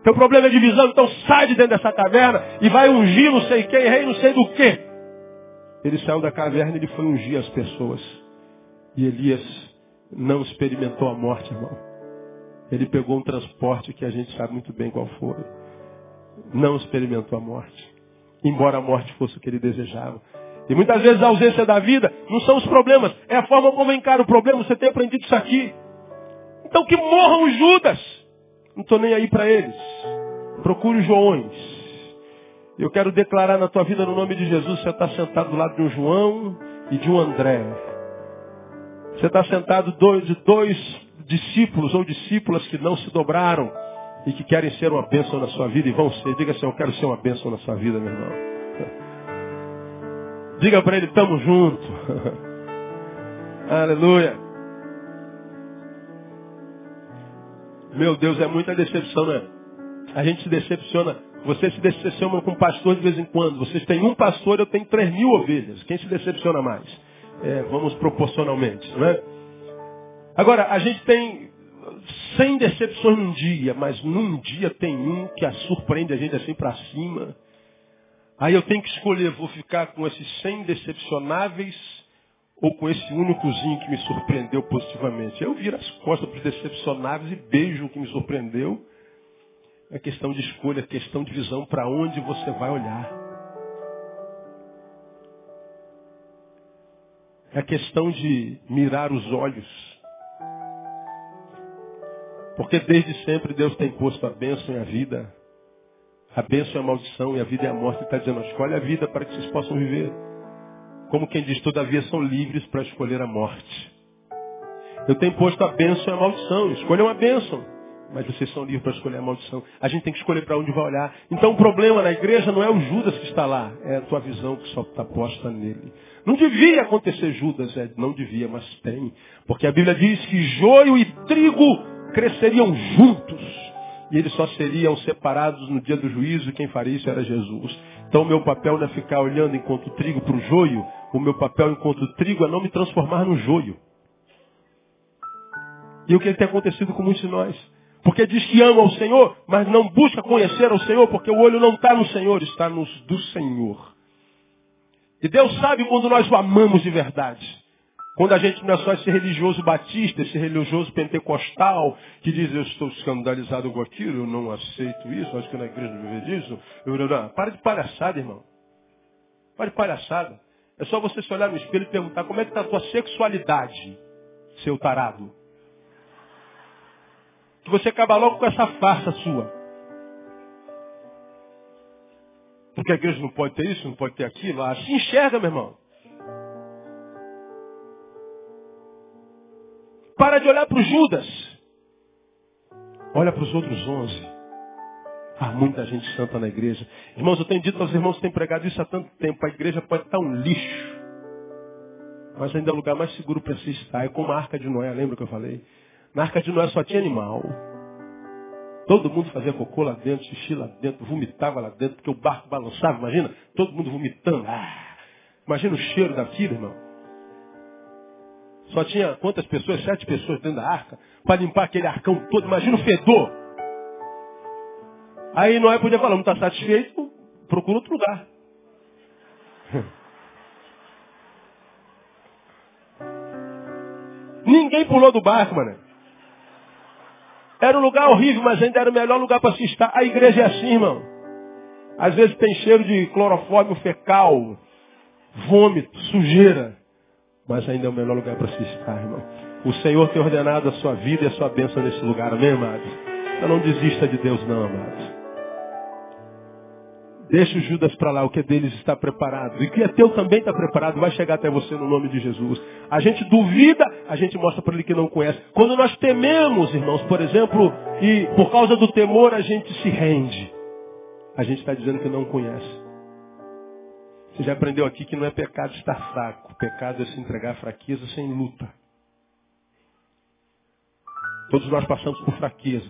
S1: Teu problema é de visão, então sai de dentro dessa caverna e vai ungir não sei quem, rei não sei do quê. Ele saiu da caverna e ele foi ungir as pessoas. E Elias não experimentou a morte, irmão. Ele pegou um transporte que a gente sabe muito bem qual foi. Não experimentou a morte embora a morte fosse o que ele desejava. E muitas vezes a ausência da vida não são os problemas, é a forma como encara o problema. Você tem aprendido isso aqui. Então que morram os Judas. Não estou nem aí para eles. Procure os Joões. Eu quero declarar na tua vida, no nome de Jesus, você está sentado do lado de um João e de um André. Você está sentado de dois discípulos ou discípulas que não se dobraram e que querem ser uma bênção na sua vida e vão ser. Diga assim, eu quero ser uma bênção na sua vida, meu irmão. Diga para ele, tamo junto. Aleluia. Meu Deus, é muita decepção, né? A gente se decepciona. Você se decepciona com um pastor de vez em quando. Vocês têm um pastor, eu tenho três mil ovelhas. Quem se decepciona mais? É, vamos proporcionalmente, não é? Agora, a gente tem 100 decepções num dia, mas num dia tem um que a surpreende a gente assim para cima. Aí eu tenho que escolher, vou ficar com esses 100 decepcionáveis ou com esse únicozinho que me surpreendeu positivamente. Eu viro as costas para os decepcionáveis e beijo o que me surpreendeu. É questão de escolha, é questão de visão para onde você vai olhar. É questão de mirar os olhos. Porque desde sempre Deus tem posto a bênção e a vida. A bênção é a maldição e a vida é a morte. Está dizendo, escolhe a vida para que vocês possam viver. Como quem diz, todavia são livres para escolher a morte. Eu tenho posto a bênção e a maldição. Escolha uma bênção. Mas vocês são livres para escolher a maldição. A gente tem que escolher para onde vai olhar. Então o problema na igreja não é o Judas que está lá. É a tua visão que só está posta nele. Não devia acontecer Judas. É, não devia, mas tem. Porque a Bíblia diz que joio e trigo cresceriam juntos. E eles só seriam separados no dia do juízo, quem faria isso era Jesus. Então o meu papel não é ficar olhando enquanto trigo para o joio, o meu papel enquanto trigo é não me transformar no joio. E o que tem acontecido com muitos de nós? Porque diz que ama o Senhor, mas não busca conhecer o Senhor, porque o olho não está no Senhor, está nos do Senhor. E Deus sabe quando nós o amamos de verdade. Quando a gente não é só esse religioso batista, esse religioso pentecostal, que diz, eu estou escandalizado com aquilo, eu não aceito isso, acho que na igreja não vive disso. Eu, não, para de palhaçada, irmão. Para de palhaçada. É só você se olhar no espelho e perguntar como é que está a tua sexualidade, seu tarado. Que você acaba logo com essa farsa sua. Porque a igreja não pode ter isso, não pode ter aquilo. Ah, se enxerga, meu irmão. Para de olhar para o Judas. Olha para os outros onze. Há muita gente santa na igreja. Irmãos, eu tenho dito aos irmãos que têm pregado isso há tanto tempo. A igreja pode estar um lixo. Mas ainda é o lugar mais seguro para se estar. É como a arca de Noé, lembra que eu falei? Na arca de Noé só tinha animal. Todo mundo fazia cocô lá dentro, xixi lá dentro, vomitava lá dentro, porque o barco balançava, imagina? Todo mundo vomitando. Ah, imagina o cheiro daquilo, irmão. Só tinha quantas pessoas? Sete pessoas dentro da arca. Para limpar aquele arcão todo. Imagina o fedor. Aí Noé podia falar, não está satisfeito, procura outro lugar. Ninguém pulou do barco, mano. Era um lugar horrível, mas ainda era o melhor lugar para se estar. A igreja é assim, irmão. Às vezes tem cheiro de clorofórmio fecal, vômito, sujeira mas ainda é o melhor lugar para se estar, irmão. O Senhor tem ordenado a sua vida e a sua bênção nesse lugar, amém, amados? Então não desista de Deus, não, amados. Deixa o Judas para lá, o que é deles está preparado. E o que é teu também está preparado, vai chegar até você no nome de Jesus. A gente duvida, a gente mostra para ele que não conhece. Quando nós tememos, irmãos, por exemplo, e por causa do temor a gente se rende, a gente está dizendo que não conhece. Você já aprendeu aqui que não é pecado estar fraco. Pecado é se entregar à fraqueza sem luta. Todos nós passamos por fraqueza.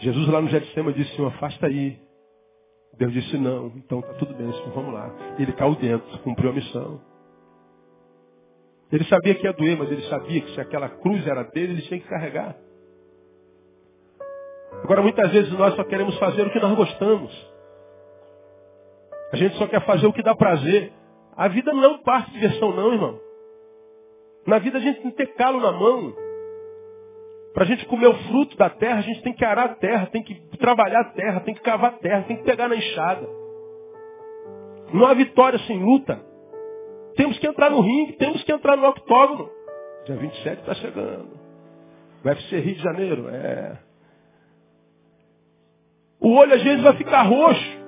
S1: Jesus lá no Getsemane disse, Senhor, afasta aí. Deus disse não, então está tudo bem, vamos lá. Ele caiu dentro, cumpriu a missão. Ele sabia que ia doer, mas ele sabia que se aquela cruz era dele, ele tinha que carregar. Agora, muitas vezes nós só queremos fazer o que nós gostamos. A gente só quer fazer o que dá prazer. A vida não é parte de diversão, não, irmão. Na vida a gente tem que ter calo na mão. Para a gente comer o fruto da terra, a gente tem que arar a terra, tem que trabalhar a terra, tem que cavar a terra, tem que pegar na enxada. Não há vitória sem luta. Temos que entrar no ringue, temos que entrar no octógono. Dia 27 está chegando. O UFC Rio de Janeiro. É. O olho às vezes vai ficar roxo.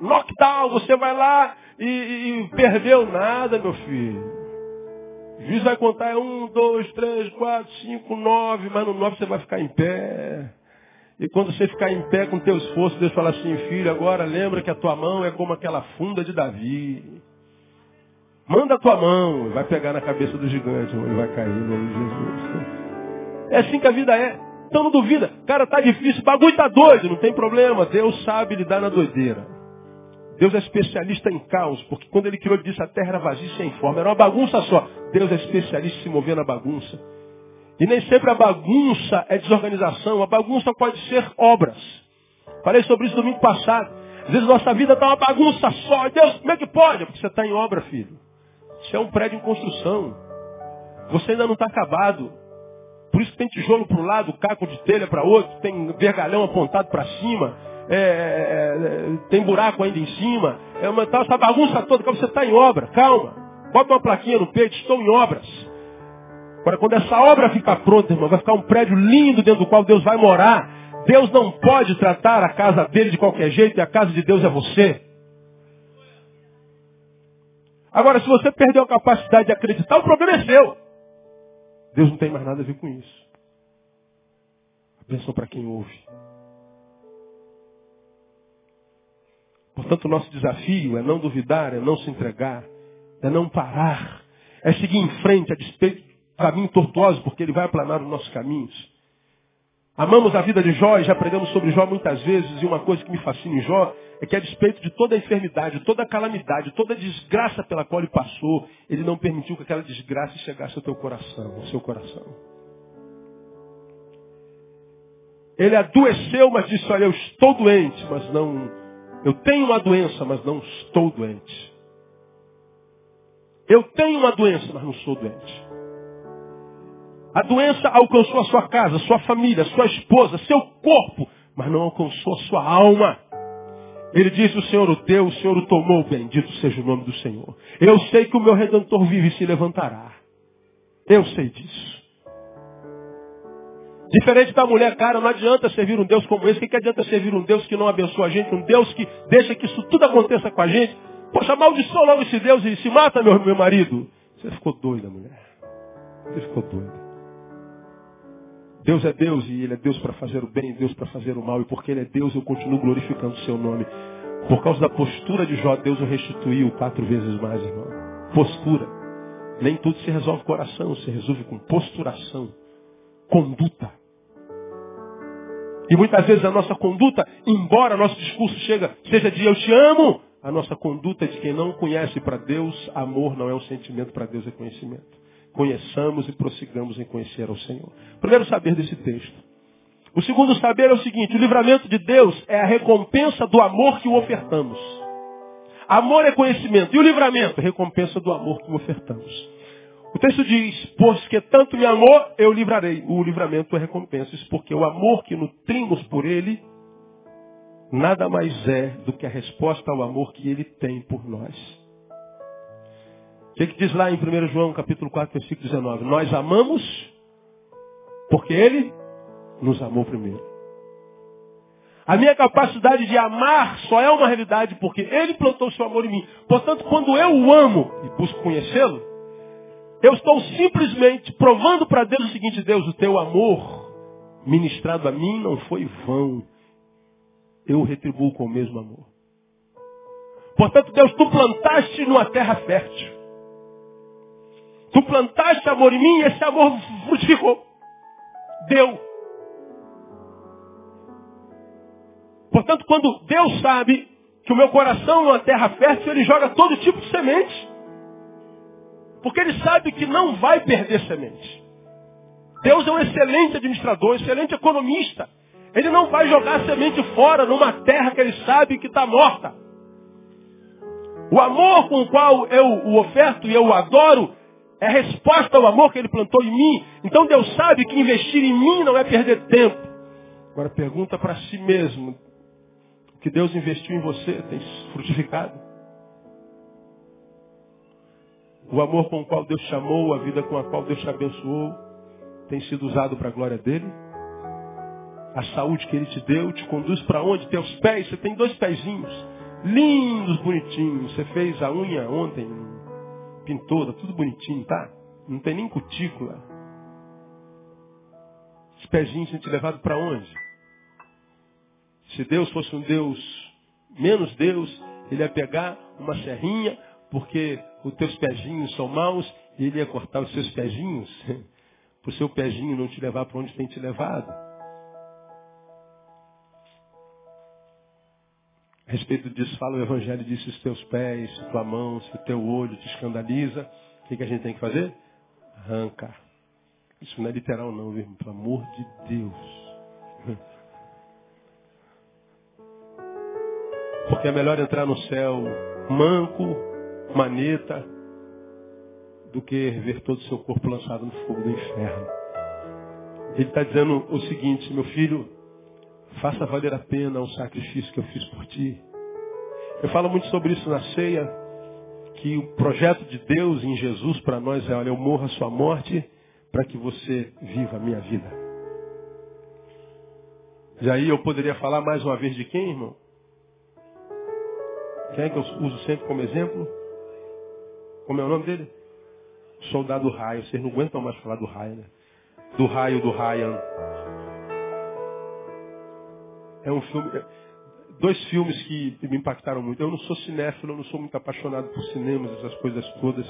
S1: Knockdown, você vai lá e, e perdeu nada, meu filho. Juiz vai contar é um, dois, três, quatro, cinco, nove, mas no nove você vai ficar em pé. E quando você ficar em pé com teu esforço, Deus fala assim, filho, agora lembra que a tua mão é como aquela funda de Davi. Manda a tua mão, vai pegar na cabeça do gigante, ele vai cair no nome de Jesus. É assim que a vida é. Então não duvida. Cara, tá difícil, bagulho tá doido, não tem problema. Deus sabe lidar na doideira. Deus é especialista em caos, porque quando ele criou, ele disse a terra era vazia e sem forma. Era uma bagunça só. Deus é especialista em se mover na bagunça. E nem sempre a bagunça é desorganização. A bagunça pode ser obras. Falei sobre isso domingo passado. Às vezes nossa vida está uma bagunça só. Deus, como é que pode? Porque você está em obra, filho. Você é um prédio em construção. Você ainda não está acabado. Por isso tem tijolo para um lado, caco de telha para outro, tem vergalhão apontado para cima. É, é, é, tem buraco ainda em cima, é uma tal, essa bagunça toda, que você está em obra, calma. Bota uma plaquinha no peito, estou em obras. Agora, quando essa obra ficar pronta, irmão, vai ficar um prédio lindo dentro do qual Deus vai morar. Deus não pode tratar a casa dele de qualquer jeito e a casa de Deus é você. Agora, se você perdeu a capacidade de acreditar, o problema é seu. Deus não tem mais nada a ver com isso. Atenção para quem ouve. Portanto, o nosso desafio é não duvidar, é não se entregar, é não parar, é seguir em frente a despeito do caminho tortuoso, porque ele vai aplanar os nossos caminhos. Amamos a vida de Jó e já aprendemos sobre Jó muitas vezes, e uma coisa que me fascina em Jó é que a despeito de toda a enfermidade, toda a calamidade, toda a desgraça pela qual ele passou, ele não permitiu que aquela desgraça chegasse ao teu coração, ao seu coração. Ele adoeceu, mas disse, olha, eu estou doente, mas não eu tenho uma doença, mas não estou doente. Eu tenho uma doença, mas não sou doente. A doença alcançou a sua casa, sua família, sua esposa, seu corpo, mas não alcançou a sua alma. Ele disse, o Senhor o deu, o Senhor o tomou, bendito seja o nome do Senhor. Eu sei que o meu Redentor vive e se levantará. Eu sei disso. Diferente da mulher, cara, não adianta servir um Deus como esse. O que, que adianta servir um Deus que não abençoa a gente? Um Deus que deixa que isso tudo aconteça com a gente? Poxa, maldição logo esse Deus e se mata, meu, meu marido. Você ficou doida, mulher. Você ficou doida. Deus é Deus e Ele é Deus para fazer o bem, Deus para fazer o mal. E porque Ele é Deus, eu continuo glorificando o seu nome. Por causa da postura de Jó, Deus o restituiu quatro vezes mais, irmão. Postura. Nem tudo se resolve com coração, se resolve com posturação, conduta. E muitas vezes a nossa conduta, embora nosso discurso chega, seja de eu te amo, a nossa conduta é de quem não conhece para Deus, amor não é um sentimento, para Deus é conhecimento. Conheçamos e prossigamos em conhecer ao Senhor. Primeiro saber desse texto. O segundo saber é o seguinte, o livramento de Deus é a recompensa do amor que o ofertamos. Amor é conhecimento. E o livramento? Recompensa do amor que o ofertamos. O texto diz, pois que tanto me amou, eu livrarei. O livramento é recompensa, porque o amor que nutrimos por ele, nada mais é do que a resposta ao amor que ele tem por nós. O que, que diz lá em 1 João capítulo 4, versículo 19? Nós amamos Porque Ele nos amou primeiro. A minha capacidade de amar só é uma realidade porque Ele plantou o seu amor em mim. Portanto, quando eu o amo e busco conhecê-lo, eu estou simplesmente provando para Deus o seguinte, Deus, o teu amor ministrado a mim não foi vão. Eu retribuo com o mesmo amor. Portanto, Deus, tu plantaste numa terra fértil. Tu plantaste amor em mim e esse amor frutificou. Deu. Portanto, quando Deus sabe que o meu coração é uma terra fértil, Ele joga todo tipo de semente. Porque Ele sabe que não vai perder semente. Deus é um excelente administrador, excelente economista. Ele não vai jogar semente fora numa terra que Ele sabe que está morta. O amor com o qual eu o oferto e eu o adoro é resposta ao amor que Ele plantou em mim. Então Deus sabe que investir em mim não é perder tempo. Agora pergunta para si mesmo, o que Deus investiu em você tem frutificado? O amor com o qual Deus chamou, a vida com a qual Deus te abençoou, tem sido usado para a glória dele? A saúde que ele te deu te conduz para onde? Teus pés, você tem dois pezinhos, lindos, bonitinhos. Você fez a unha ontem, pintou, tá tudo bonitinho, tá? Não tem nem cutícula. Os pezinhos têm te levado para onde? Se Deus fosse um Deus menos Deus, ele ia pegar uma serrinha, porque os teus pezinhos são maus, e ele ia cortar os seus pezinhos, para o seu pezinho não te levar para onde tem te levado. A respeito disso, fala o Evangelho, diz se os teus pés, se tua mão, se o teu olho te escandaliza, o que, que a gente tem que fazer? Arranca. Isso não é literal não, viu? Pelo amor de Deus. Porque é melhor entrar no céu manco, maneta, do que ver todo o seu corpo lançado no fogo do inferno. Ele está dizendo o seguinte, meu filho, faça valer a pena o sacrifício que eu fiz por ti. Eu falo muito sobre isso na ceia, que o projeto de Deus em Jesus para nós é, olha, eu morro a sua morte para que você viva a minha vida. E aí eu poderia falar mais uma vez de quem, irmão? Quem é que eu uso sempre como exemplo? Como é o nome dele? Soldado Raio. Vocês não aguentam mais falar do raio, né? Do raio do Ryan. É um filme. É, dois filmes que me impactaram muito. Eu não sou cinéfilo, não sou muito apaixonado por cinemas, essas coisas todas.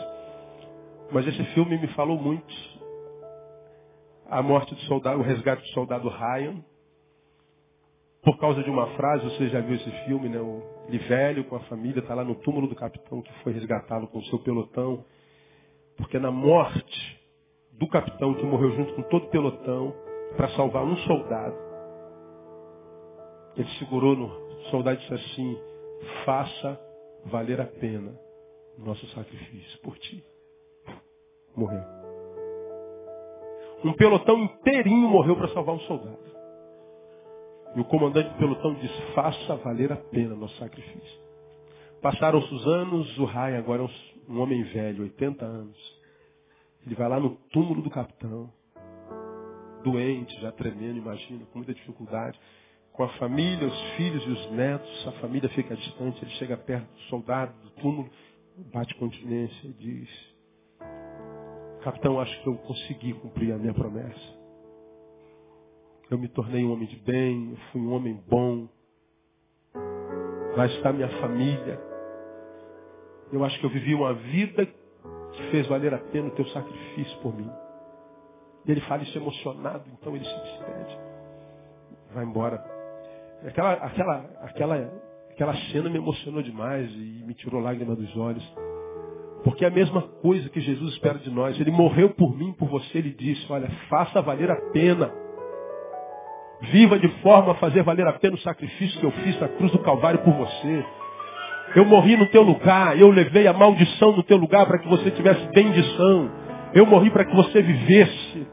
S1: Mas esse filme me falou muito. A morte do soldado, o resgate do soldado Ryan. Por causa de uma frase, você já viu esse filme, né? Ele velho com a família, está lá no túmulo do capitão que foi resgatá-lo com o seu pelotão. Porque na morte do capitão que morreu junto com todo o pelotão, para salvar um soldado, ele segurou no soldado e disse assim, faça valer a pena nosso sacrifício por ti. Morreu. Um pelotão inteirinho morreu para salvar um soldado. E o comandante do pelotão diz, faça valer a pena nosso sacrifício. Passaram-se os anos, o Rai agora é um homem velho, 80 anos. Ele vai lá no túmulo do capitão, doente, já tremendo, imagina, com muita dificuldade. Com a família, os filhos e os netos, a família fica distante, ele chega perto do soldado, do túmulo, bate continência e diz, capitão, acho que eu consegui cumprir a minha promessa. Eu me tornei um homem de bem, eu fui um homem bom. Lá está minha família. Eu acho que eu vivi uma vida que fez valer a pena o teu sacrifício por mim. E ele fala isso emocionado, então ele se despede. Vai embora. Aquela, aquela, aquela, aquela cena me emocionou demais e me tirou lágrimas dos olhos. Porque é a mesma coisa que Jesus espera de nós. Ele morreu por mim, por você. Ele disse, olha, faça valer a pena. Viva de forma a fazer valer a pena o sacrifício que eu fiz na cruz do Calvário por você. Eu morri no teu lugar, eu levei a maldição no teu lugar para que você tivesse bendição. Eu morri para que você vivesse.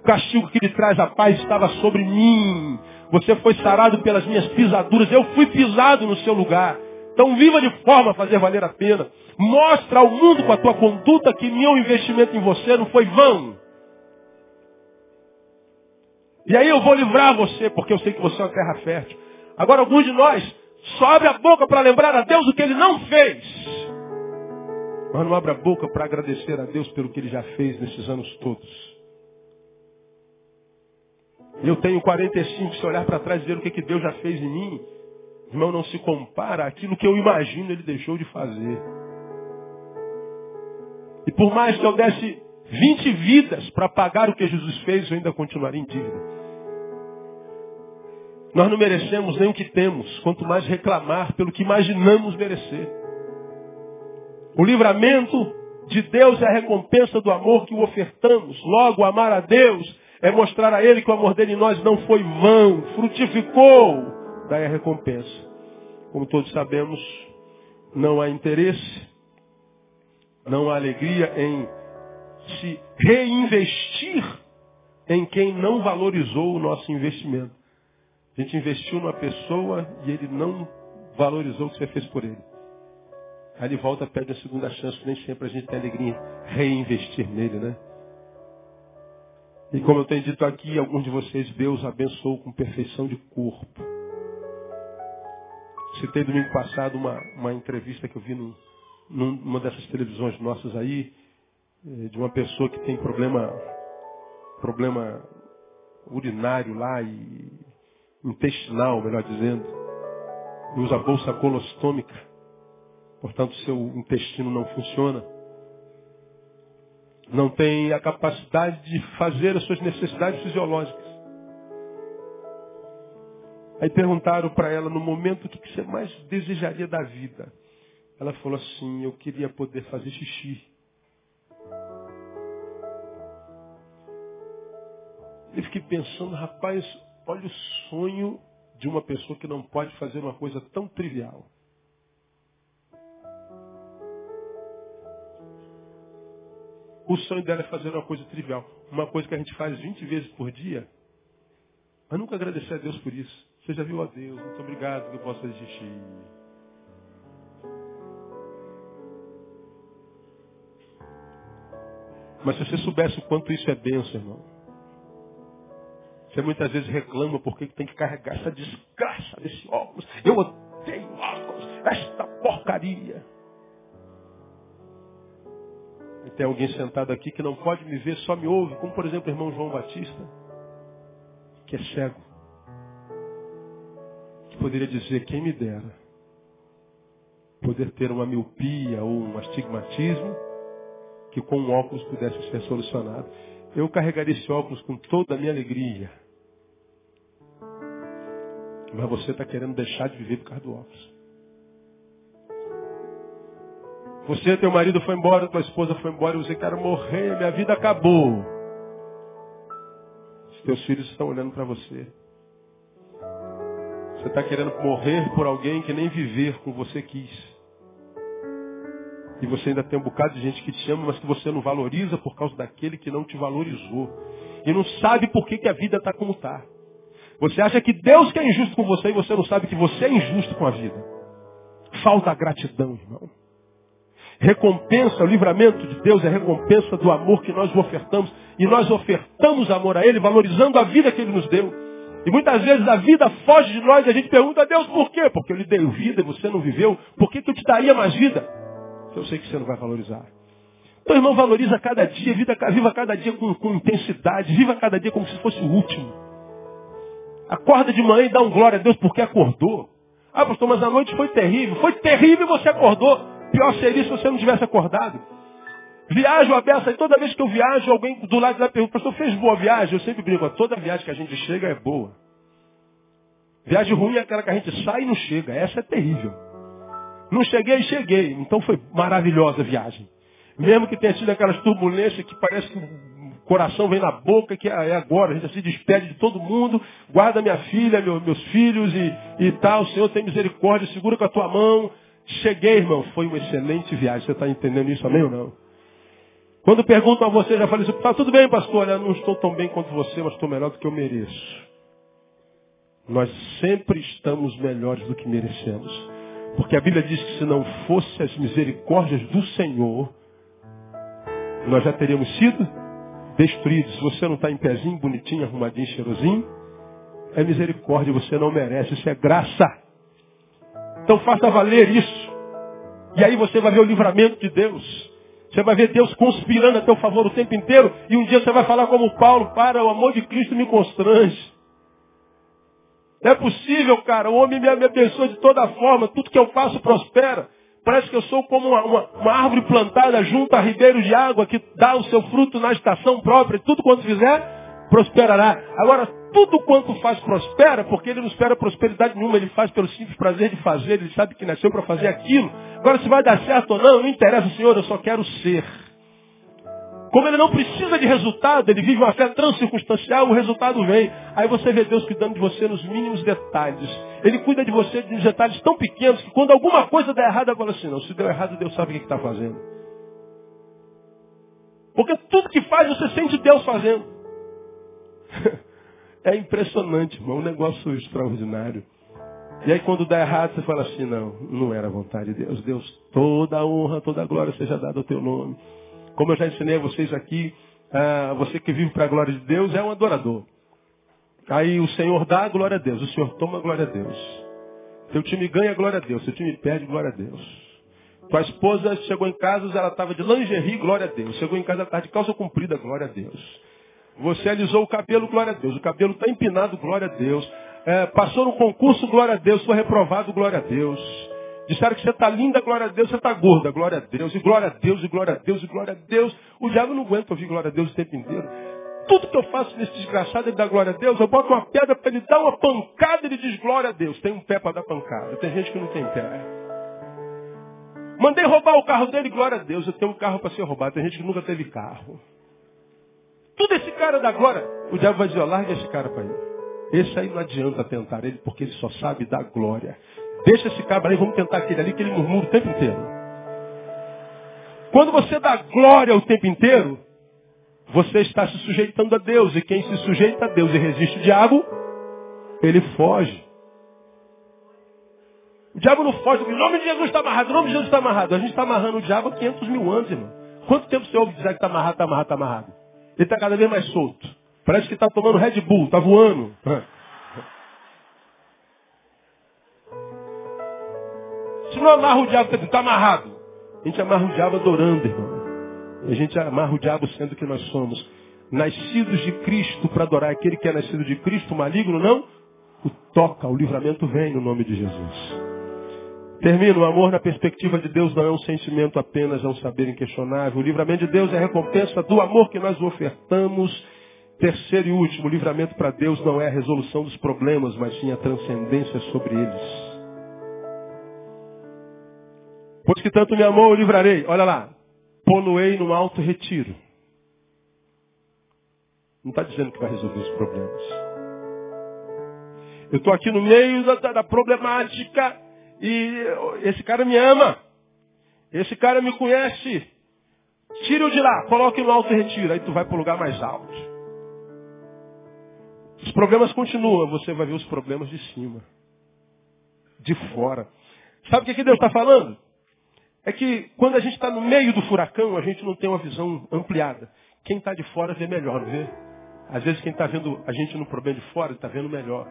S1: O castigo que lhe traz a paz estava sobre mim. Você foi sarado pelas minhas pisaduras. Eu fui pisado no seu lugar. Então viva de forma a fazer valer a pena. Mostra ao mundo com a tua conduta que meu investimento em você não foi vão. E aí eu vou livrar você, porque eu sei que você é uma terra fértil. Agora, alguns de nós só abre a boca para lembrar a Deus o que ele não fez. Mas não abre a boca para agradecer a Deus pelo que ele já fez nesses anos todos. Eu tenho 45, se olhar para trás e ver o que, que Deus já fez em mim, irmão, não se compara àquilo que eu imagino ele deixou de fazer. E por mais que eu desse 20 vidas para pagar o que Jesus fez, eu ainda continuaria em dívida. Nós não merecemos nem o que temos, quanto mais reclamar pelo que imaginamos merecer. O livramento de Deus é a recompensa do amor que o ofertamos. Logo, amar a Deus é mostrar a Ele que o amor dele em nós não foi vão, frutificou. Daí a recompensa. Como todos sabemos, não há interesse, não há alegria em se reinvestir em quem não valorizou o nosso investimento. A gente investiu numa pessoa e ele não valorizou o que você fez por ele. Aí ele volta, pede a segunda chance, nem sempre a gente tem alegria em reinvestir nele, né? E como eu tenho dito aqui, alguns de vocês, Deus abençoou com perfeição de corpo. Citei domingo passado uma, uma entrevista que eu vi num, numa dessas televisões nossas aí, eh, de uma pessoa que tem problema, problema urinário lá e intestinal, melhor dizendo, e usa bolsa colostômica, portanto seu intestino não funciona não tem a capacidade de fazer as suas necessidades fisiológicas. Aí perguntaram para ela no momento o que você mais desejaria da vida. Ela falou assim, eu queria poder fazer xixi. Eu fiquei pensando, rapaz, olha o sonho de uma pessoa que não pode fazer uma coisa tão trivial. O sonho dela é fazer uma coisa trivial. Uma coisa que a gente faz 20 vezes por dia. Mas nunca agradecer a Deus por isso. Você já viu a Deus, muito obrigado que eu possa existir. Mas se você soubesse o quanto isso é benção, irmão. Você muitas vezes reclama porque tem que carregar essa desgraça desse óculos. Eu odeio óculos, esta porcaria. E tem alguém sentado aqui que não pode me ver, só me ouve, como por exemplo o irmão João Batista, que é cego. Que poderia dizer, quem me dera poder ter uma miopia ou um astigmatismo que com um óculos pudesse ser solucionado. Eu carregaria esse óculos com toda a minha alegria. Mas você está querendo deixar de viver por causa do óculos. Você, teu marido foi embora, tua esposa foi embora, você quer morrer, minha vida acabou. Os teus filhos estão olhando para você. Você está querendo morrer por alguém que nem viver com você quis. E você ainda tem um bocado de gente que te ama, mas que você não valoriza por causa daquele que não te valorizou. E não sabe por que, que a vida está como está. Você acha que Deus que é injusto com você e você não sabe que você é injusto com a vida. Falta gratidão, irmão. Recompensa, o livramento de Deus é recompensa do amor que nós ofertamos. E nós ofertamos amor a Ele, valorizando a vida que Ele nos deu. E muitas vezes a vida foge de nós e a gente pergunta a Deus por quê? Porque eu lhe dei vida e você não viveu. Por que, que eu te daria mais vida? Eu sei que você não vai valorizar. Então, irmão, valoriza cada dia, viva cada dia com, com intensidade, viva cada dia como se fosse o último. Acorda de manhã e dá um glória a Deus porque acordou. Ah, pastor, mas a noite foi terrível. Foi terrível e você acordou. Pior seria se você não tivesse acordado. Viajo a beça, e toda vez que eu viajo, alguém do lado da pergunta, pastor, fez boa viagem? Eu sempre brinco, toda viagem que a gente chega é boa. Viagem ruim é aquela que a gente sai e não chega. Essa é terrível. Não cheguei, cheguei. Então foi maravilhosa a viagem. Mesmo que tenha sido aquelas turbulências que parece que o coração vem na boca, que é agora, a gente se despede de todo mundo, guarda minha filha, meus filhos e, e tal, Senhor tem misericórdia, segura com a tua mão, Cheguei, irmão, foi uma excelente viagem. Você está entendendo isso, amém ou não? Quando perguntam a você, já falei assim, tá tudo bem, pastor? Olha, não estou tão bem quanto você, mas estou melhor do que eu mereço. Nós sempre estamos melhores do que merecemos. Porque a Bíblia diz que se não fossem as misericórdias do Senhor, nós já teríamos sido destruído. Se você não está em pezinho, bonitinho, arrumadinho, cheirosinho, é misericórdia, você não merece, isso é graça. Então faça valer isso. E aí você vai ver o livramento de Deus. Você vai ver Deus conspirando a teu favor o tempo inteiro. E um dia você vai falar como Paulo, para, o amor de Cristo me constrange. É possível, cara, o homem me abençoa de toda forma, tudo que eu faço prospera. Parece que eu sou como uma, uma, uma, árvore plantada junto a ribeiro de água que dá o seu fruto na estação própria. Tudo quanto fizer, prosperará. Agora, tudo quanto faz prospera, porque ele não espera prosperidade nenhuma, ele faz pelo simples prazer de fazer, ele sabe que nasceu para fazer aquilo. Agora, se vai dar certo ou não, não interessa, Senhor, eu só quero ser. Como ele não precisa de resultado, ele vive uma fé transcircunstancial, o resultado vem. Aí você vê Deus cuidando de você nos mínimos detalhes. Ele cuida de você nos detalhes tão pequenos que quando alguma coisa der errado, falo assim, não, se deu errado, Deus sabe o que está fazendo. Porque tudo que faz, você sente Deus fazendo. É impressionante, irmão, um negócio extraordinário. E aí quando dá errado, você fala assim, não, não era vontade de Deus. Deus, toda a honra, toda a glória seja dada ao teu nome. Como eu já ensinei a vocês aqui, ah, você que vive para a glória de Deus é um adorador. Aí o Senhor dá, glória a Deus. O Senhor toma, glória a Deus. Seu time ganha, glória a Deus. Seu time perde, glória a Deus. Tua esposa chegou em casa, ela estava de lingerie, glória a Deus. Chegou em casa, ela estava de calça comprida, glória a Deus. Você alisou o cabelo, glória a Deus. O cabelo está empinado, glória a Deus. É, passou no concurso, glória a Deus. Foi reprovado, glória a Deus. Disseram que você está linda, glória a Deus. Você está gorda, glória a Deus. E glória a Deus, e glória a Deus, e glória a Deus. O diabo não aguenta ouvir glória a Deus o tempo inteiro. Tudo que eu faço nesse desgraçado, ele dá glória a Deus. Eu boto uma pedra para ele dar uma pancada, ele diz glória a Deus. Tem um pé para dar pancada. Tem gente que não tem pé. Mandei roubar o carro dele, glória a Deus. Eu tenho um carro para ser roubado. Tem gente que nunca teve carro. Tudo esse cara da glória. O diabo vai dizer, larga esse cara para ele. Esse aí não adianta tentar ele, porque ele só sabe dar glória. Deixa esse cabra aí, vamos tentar aquele ali que ele murmura o tempo inteiro. Quando você dá glória o tempo inteiro, você está se sujeitando a Deus. E quem se sujeita a Deus e resiste o diabo, ele foge. O diabo não foge. O nome de Jesus está amarrado. O nome de Jesus está amarrado. A gente está amarrando o diabo há 500 mil anos, irmão. Quanto tempo você ouve dizer que está amarrado, está amarrado, está amarrado? Ele está cada vez mais solto. Parece que está tomando Red Bull, está voando. Se não amarra o diabo, está amarrado. A gente amarra o diabo adorando, irmão. A gente amarra o diabo sendo que nós somos nascidos de Cristo para adorar aquele que é nascido de Cristo, maligno não, o toca, o livramento vem no nome de Jesus. Termino, o amor na perspectiva de Deus não é um sentimento apenas, é um saber inquestionável. O livramento de Deus é a recompensa do amor que nós ofertamos. Terceiro e último, o livramento para Deus não é a resolução dos problemas, mas sim a transcendência sobre eles. Pois que tanto me amou, eu livrarei. Olha lá. Poluei no alto retiro. Não está dizendo que vai resolver os problemas. Eu estou aqui no meio da, da, problemática e esse cara me ama. Esse cara me conhece. Tire-o de lá, coloque no alto retiro. Aí tu vai para o lugar mais alto. Os problemas continuam, você vai ver os problemas de cima. De fora. Sabe o que, que Deus está falando? É que quando a gente está no meio do furacão, a gente não tem uma visão ampliada. Quem está de fora vê melhor, não vê? Às vezes quem está vendo a gente no problema de fora está vendo melhor.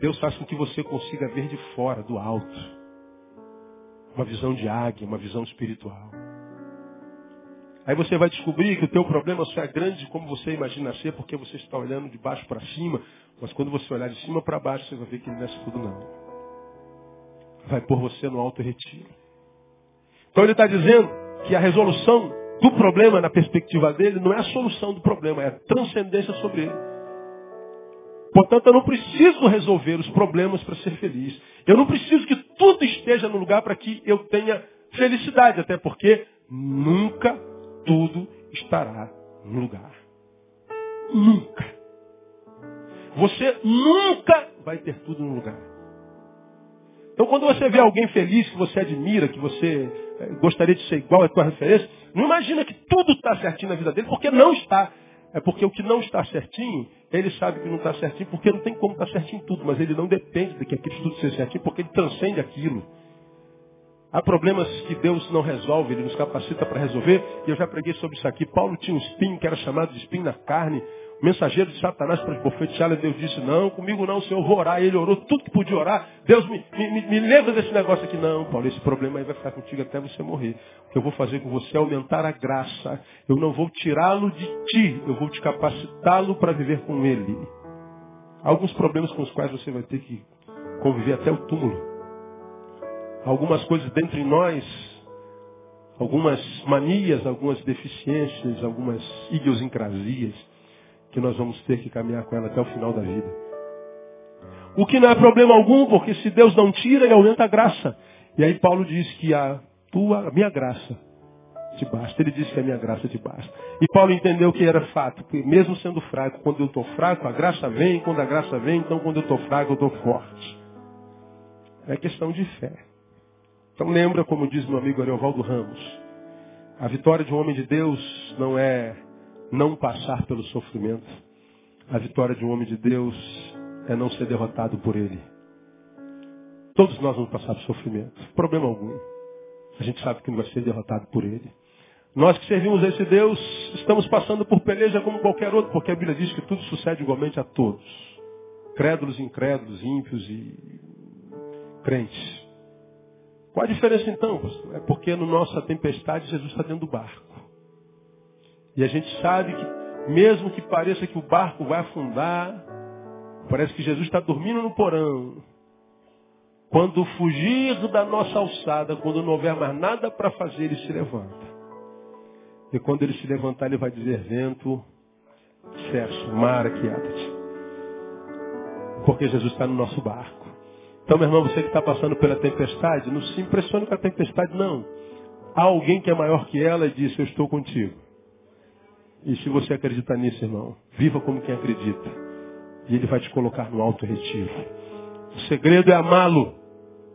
S1: Deus faz com que você consiga ver de fora, do alto. Uma visão de águia, uma visão espiritual. Aí você vai descobrir que o teu problema só é grande como você imagina ser, porque você está olhando de baixo para cima, mas quando você olhar de cima para baixo, você vai ver que ele não é tudo não. Vai pôr você no alto retiro. Então ele está dizendo que a resolução do problema na perspectiva dele não é a solução do problema, é a transcendência sobre ele. Portanto, eu não preciso resolver os problemas para ser feliz. Eu não preciso que tudo esteja no lugar para que eu tenha felicidade, até porque nunca tudo estará no lugar. Nunca. Você nunca vai ter tudo no lugar. Então, quando você vê alguém feliz, que você admira, que você eh, gostaria de ser igual à tua referência, não imagina que tudo está certinho na vida dele, porque não está. É porque o que não está certinho, ele sabe que não está certinho, porque não tem como estar certinho tudo, mas ele não depende de que aquilo tudo seja certinho, porque ele transcende aquilo. Há problemas que Deus não resolve, Ele nos capacita para resolver. E eu já preguei sobre isso aqui. Paulo tinha um espinho que era chamado de espinho na carne. Mensageiro de Satanás para esbofetear, Deus disse, não, comigo não, Senhor, vou orar. Ele orou tudo que podia orar. Deus me, me, me lembra desse negócio aqui. Não, Paulo, esse problema aí vai ficar contigo até você morrer. O que eu vou fazer com você é aumentar a graça. Eu não vou tirá-lo de ti, eu vou te capacitá-lo para viver com ele. Alguns problemas com os quais você vai ter que conviver até o túmulo. Algumas coisas dentro de nós, algumas manias, algumas deficiências, algumas idiosincrasias, que nós vamos ter que caminhar com ela até o final da vida. O que não é problema algum, porque se Deus não tira, ele aumenta a graça. E aí Paulo diz que a tua, a minha graça te basta. Ele disse que a minha graça te basta. E Paulo entendeu que era fato, que mesmo sendo fraco, quando eu estou fraco, a graça vem, quando a graça vem, então quando eu estou fraco, eu estou forte. É questão de fé. Então lembra, como diz meu amigo Ariovaldo Ramos, a vitória de um homem de Deus não é não passar pelo sofrimento. A vitória de um homem de Deus é não ser derrotado por ele. Todos nós vamos passar por sofrimento. Problema algum. A gente sabe que não vai ser derrotado por ele. Nós que servimos a esse Deus, estamos passando por peleja como qualquer outro, porque a Bíblia diz que tudo sucede igualmente a todos. Crédulos, incrédulos, ímpios e crentes. Qual a diferença então? É porque no nossa tempestade Jesus está dentro do barco. E a gente sabe que, mesmo que pareça que o barco vai afundar, parece que Jesus está dormindo no porão. Quando fugir da nossa alçada, quando não houver mais nada para fazer, ele se levanta. E quando ele se levantar, ele vai dizer, vento, cesso, mar, aquieta-te. Porque Jesus está no nosso barco. Então, meu irmão, você que está passando pela tempestade, não se impressione com a tempestade, não. Há alguém que é maior que ela e disse, eu estou contigo. E se você acredita nisso, irmão, viva como quem acredita. E ele vai te colocar no alto retiro. O segredo é amá-lo.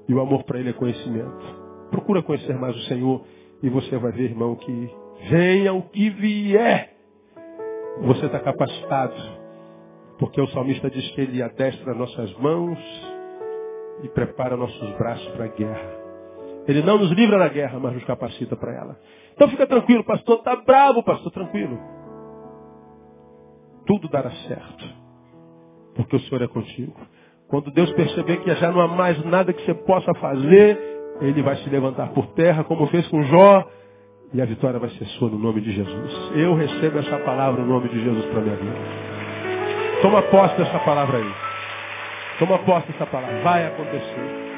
S1: E o amor para ele é conhecimento. Procura conhecer mais o Senhor e você vai ver, irmão, que venha o que vier. Você está capacitado. Porque o salmista diz que ele adestra nossas mãos e prepara nossos braços para a guerra. Ele não nos livra da guerra, mas nos capacita para ela. Então fica tranquilo, pastor, está bravo, pastor, tranquilo. Tudo dará certo. Porque o Senhor é contigo. Quando Deus perceber que já não há mais nada que você possa fazer, Ele vai se levantar por terra, como fez com Jó, e a vitória vai ser sua no nome de Jesus. Eu recebo essa palavra no nome de Jesus para minha vida. Toma posse dessa palavra aí. Toma posse dessa palavra. Vai acontecer.